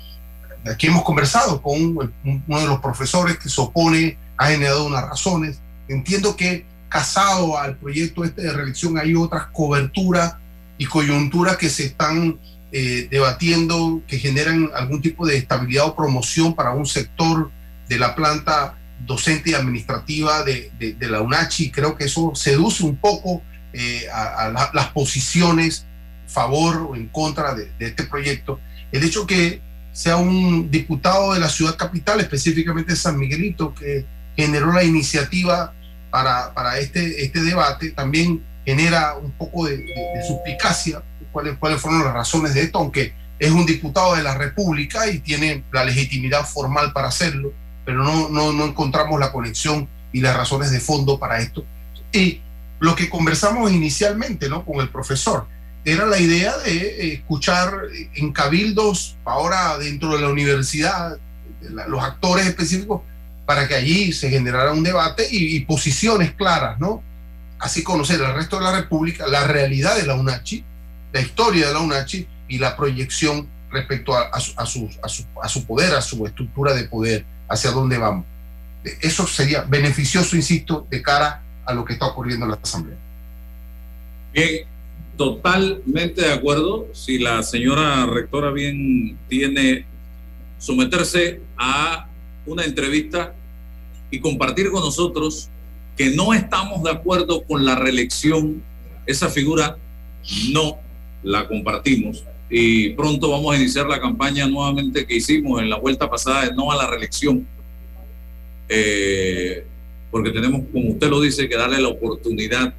Aquí hemos conversado con uno de los profesores que se opone, ha generado unas razones. Entiendo que casado al proyecto este de reelección hay otras coberturas y coyunturas que se están eh, debatiendo que generan algún tipo de estabilidad o promoción para un sector de la planta docente y administrativa de, de, la UNACHI. Creo que eso seduce un poco eh, a, las posiciones favor o en contra de, este proyecto. El hecho que sea un diputado de la ciudad capital, específicamente San Miguelito, que generó la iniciativa para, este, este debate, también genera un poco de, de suspicacia cuáles, cuáles fueron las razones de esto, aunque es un diputado de la República y tiene la legitimidad formal para hacerlo, pero no, no, no encontramos la conexión y las razones de fondo para esto. Y lo que conversamos inicialmente ¿no? con el profesor era la idea de eh, escuchar en cabildos, ahora dentro de la universidad, los actores específicos, para que allí se generara un debate y, posiciones claras, ¿no? Así conocer al resto de la República la realidad de la UNACHI, la historia de la UNACHI y la proyección respecto a, su, su, poder, a su estructura de poder, hacia dónde vamos. Eso sería beneficioso, insisto, de cara a lo que está ocurriendo en la Asamblea. Bien, totalmente de acuerdo. Si la señora rectora bien tiene someterse a una entrevista y compartir con nosotros que no estamos de acuerdo con la reelección, esa figura no la compartimos y pronto vamos a iniciar la campaña nuevamente que hicimos en la vuelta pasada de no a la reelección, eh, porque tenemos, como usted lo dice, que darle la oportunidad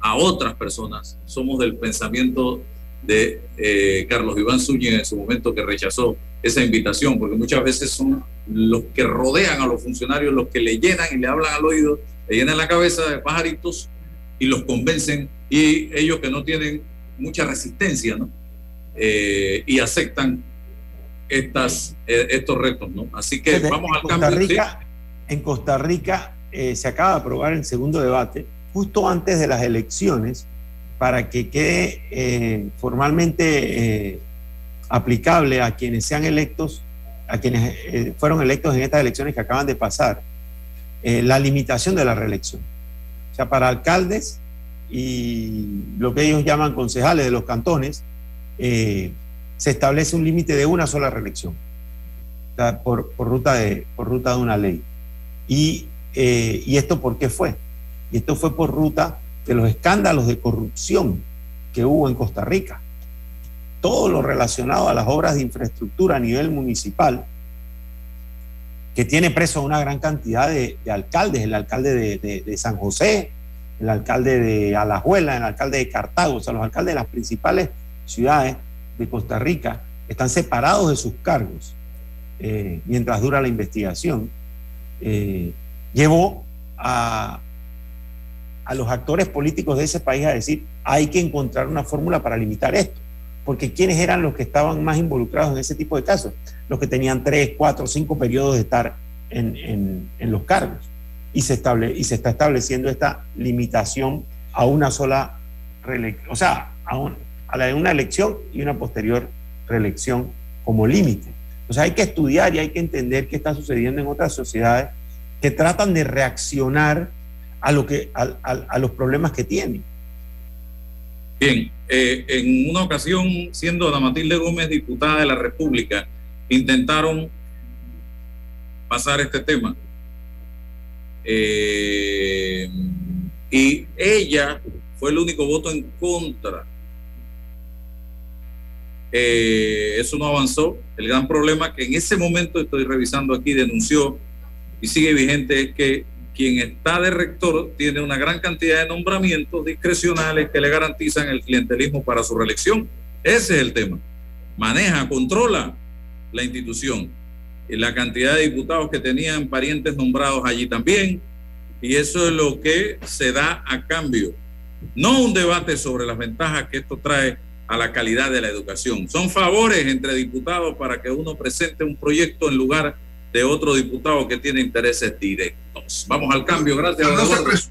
a otras personas. Somos del pensamiento de eh, Carlos Iván Zúñiga en su momento que rechazó esa invitación, porque muchas veces son los que rodean a los funcionarios los que le llenan y le hablan al oído, le llenan la cabeza de pajaritos y los convencen, y ellos que no tienen mucha resistencia, ¿no? Eh, y aceptan estas, eh, estos retos, ¿no? Así que vamos al Costa cambio. Rica, En Costa Rica eh, se acaba de aprobar el segundo debate justo antes de las elecciones para que quede formalmente aplicable a quienes sean electos, a quienes fueron electos en estas elecciones que acaban de pasar, la limitación de la reelección. O sea, para alcaldes y lo que ellos llaman concejales de los cantones, eh, se establece un límite de una sola reelección por, ruta de, por ruta de una ley. Y, eh, ¿Y esto por qué fue? Y esto fue por ruta de los escándalos de corrupción que hubo en Costa Rica. Todo lo relacionado a las obras de infraestructura a nivel municipal, que tiene preso a una gran cantidad de, alcaldes, el alcalde de, de, San José, el alcalde de Alajuela, el alcalde de Cartago, o sea, los alcaldes de las principales ciudades de Costa Rica están separados de sus cargos eh, mientras dura la investigación, eh, llevó a, los actores políticos de ese país a decir, hay que encontrar una fórmula para limitar esto. Porque ¿quiénes eran los que estaban más involucrados en ese tipo de casos? Los que tenían tres, cuatro, cinco periodos de estar en, los cargos. Y se, estable, y se está estableciendo esta limitación a una sola reelección, o sea, a, un, a la de una elección y una posterior reelección como límite. Sea, hay que estudiar y hay que entender qué está sucediendo en otras sociedades que tratan de reaccionar a, lo que, a, los problemas que tienen. Bien, eh, en una ocasión, siendo Ana Matilde Gómez diputada de la República, intentaron pasar este tema. Eh, y ella fue el único voto en contra eh, eso no avanzó. El gran problema que en ese momento estoy revisando aquí denunció y sigue vigente es que quien está de rector tiene una gran cantidad de nombramientos discrecionales que le garantizan el clientelismo para su reelección. Ese es el tema. Maneja, controla la institución la cantidad de diputados que tenían parientes nombrados allí también. Y eso es lo que se da a cambio. No un debate sobre las ventajas que esto trae a la calidad de la educación. Son favores entre diputados para que uno presente un proyecto en lugar de otro diputado que tiene intereses directos. Vamos al cambio, gracias.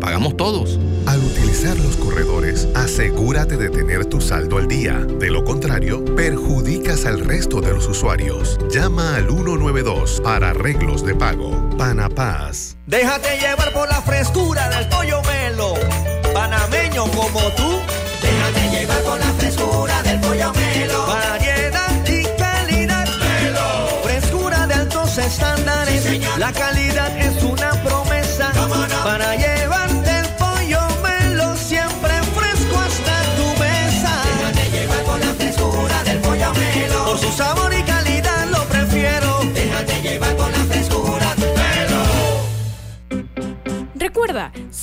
pagamos todos. Al utilizar los corredores, asegúrate de tener tu saldo al día. De lo contrario, perjudicas al resto de los usuarios. Llama al 192 para arreglos de pago. Panapaz. Déjate llevar por la frescura del pollo melo. Panameño como tú. Déjate llevar por la frescura del pollo melo. Variedad y calidad. Melo. Frescura de altos estándares. la calidad es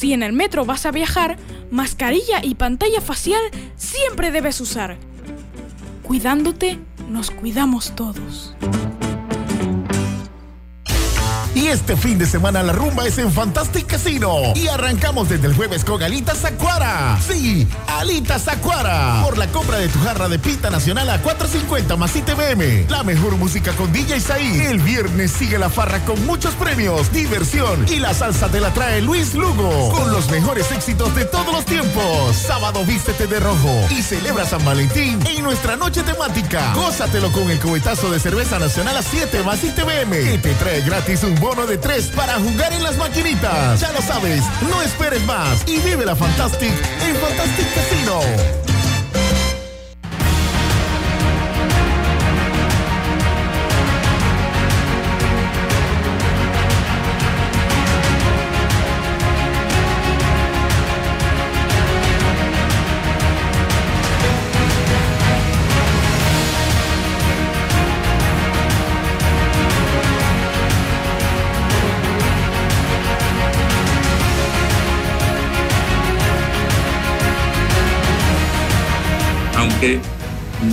si en el metro vas a viajar, mascarilla y pantalla facial siempre debes usar. Cuidándote, nos cuidamos todos. Y este fin de semana la rumba es en Fantastic Casino. Y arrancamos desde el jueves con Alitas Acuara. Sí, Alitas Acuara. Por la compra de tu jarra de pita nacional a 4.50 más ITBM. La mejor música con DJ Saí. El viernes sigue la farra con muchos premios, diversión y la salsa te la trae Luis Lugo. Con los mejores éxitos de todos los tiempos. Sábado vístete de rojo y celebra San Valentín en nuestra noche temática. Gózatelo con el cubetazo de cerveza nacional a 7 más ITBM. Que te trae gratis un bono de 3 para jugar en las maquinitas. Ya lo sabes, no esperes más y vive la Fantastic en Fantastic Casino.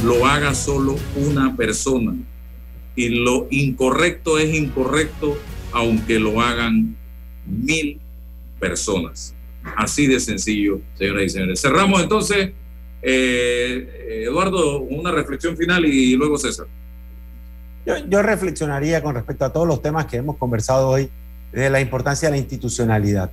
Lo haga solo una persona. Y lo incorrecto es incorrecto, aunque lo hagan mil personas. Así de sencillo, señoras y señores. Cerramos entonces, eh, Eduardo, una reflexión final y luego César. Yo, yo, reflexionaría con respecto a todos los temas que hemos conversado hoy de la importancia de la institucionalidad.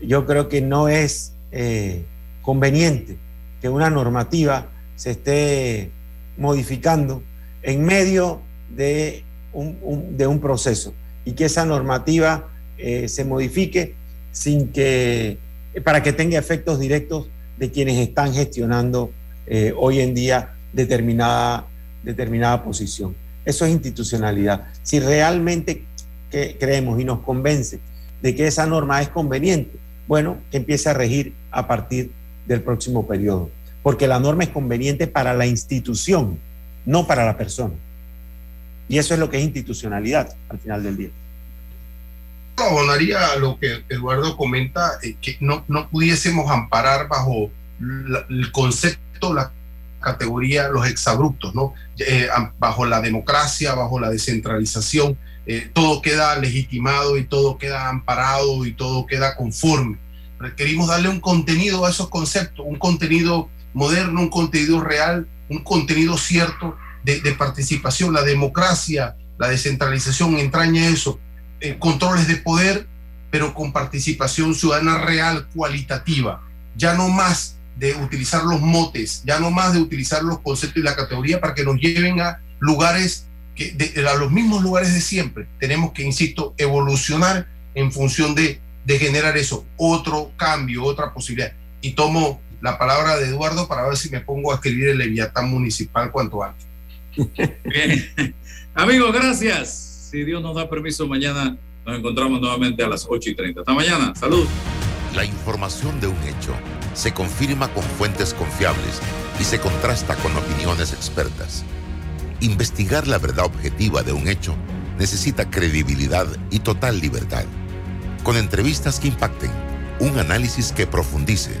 Yo creo que no es eh, conveniente que una normativa se esté modificando en medio de un, de un proceso y que esa normativa eh, se modifique sin que, para que tenga efectos directos de quienes están gestionando eh, hoy en día determinada, determinada posición. Eso es institucionalidad. Si realmente creemos y nos convence de que esa norma es conveniente, bueno, que empiece a regir a partir del próximo periodo porque la norma es conveniente para la institución, no para la persona. Y eso es lo que es institucionalidad al final del día. Abonaría lo que Eduardo comenta, eh, que no, no pudiésemos amparar bajo la, el concepto, la categoría, los exabruptos, ¿no? Eh, bajo la democracia, bajo la descentralización, eh, todo queda legitimado y todo queda amparado y todo queda conforme. Requerimos darle un contenido a esos conceptos, un contenido moderno, un contenido real, un contenido cierto de, participación. La democracia, la descentralización entraña eso, eh, controles de poder, pero con participación ciudadana real, cualitativa. Ya no más de utilizar los motes, ya no más de utilizar los conceptos y la categoría para que nos lleven a lugares, a los mismos lugares de siempre. Tenemos que, insisto, evolucionar en función de, de generar eso, otro cambio, otra posibilidad. Y tomo la palabra de Eduardo para ver si me pongo a escribir el Leviatán Municipal cuanto antes. Bien. Amigos, gracias. Si Dios nos da permiso, mañana nos encontramos nuevamente a las 8 y 30. Hasta mañana. Salud. La información de un hecho se confirma con fuentes confiables y se contrasta con opiniones expertas. Investigar la verdad objetiva de un hecho necesita credibilidad y total libertad. Con entrevistas que impacten, un análisis que profundice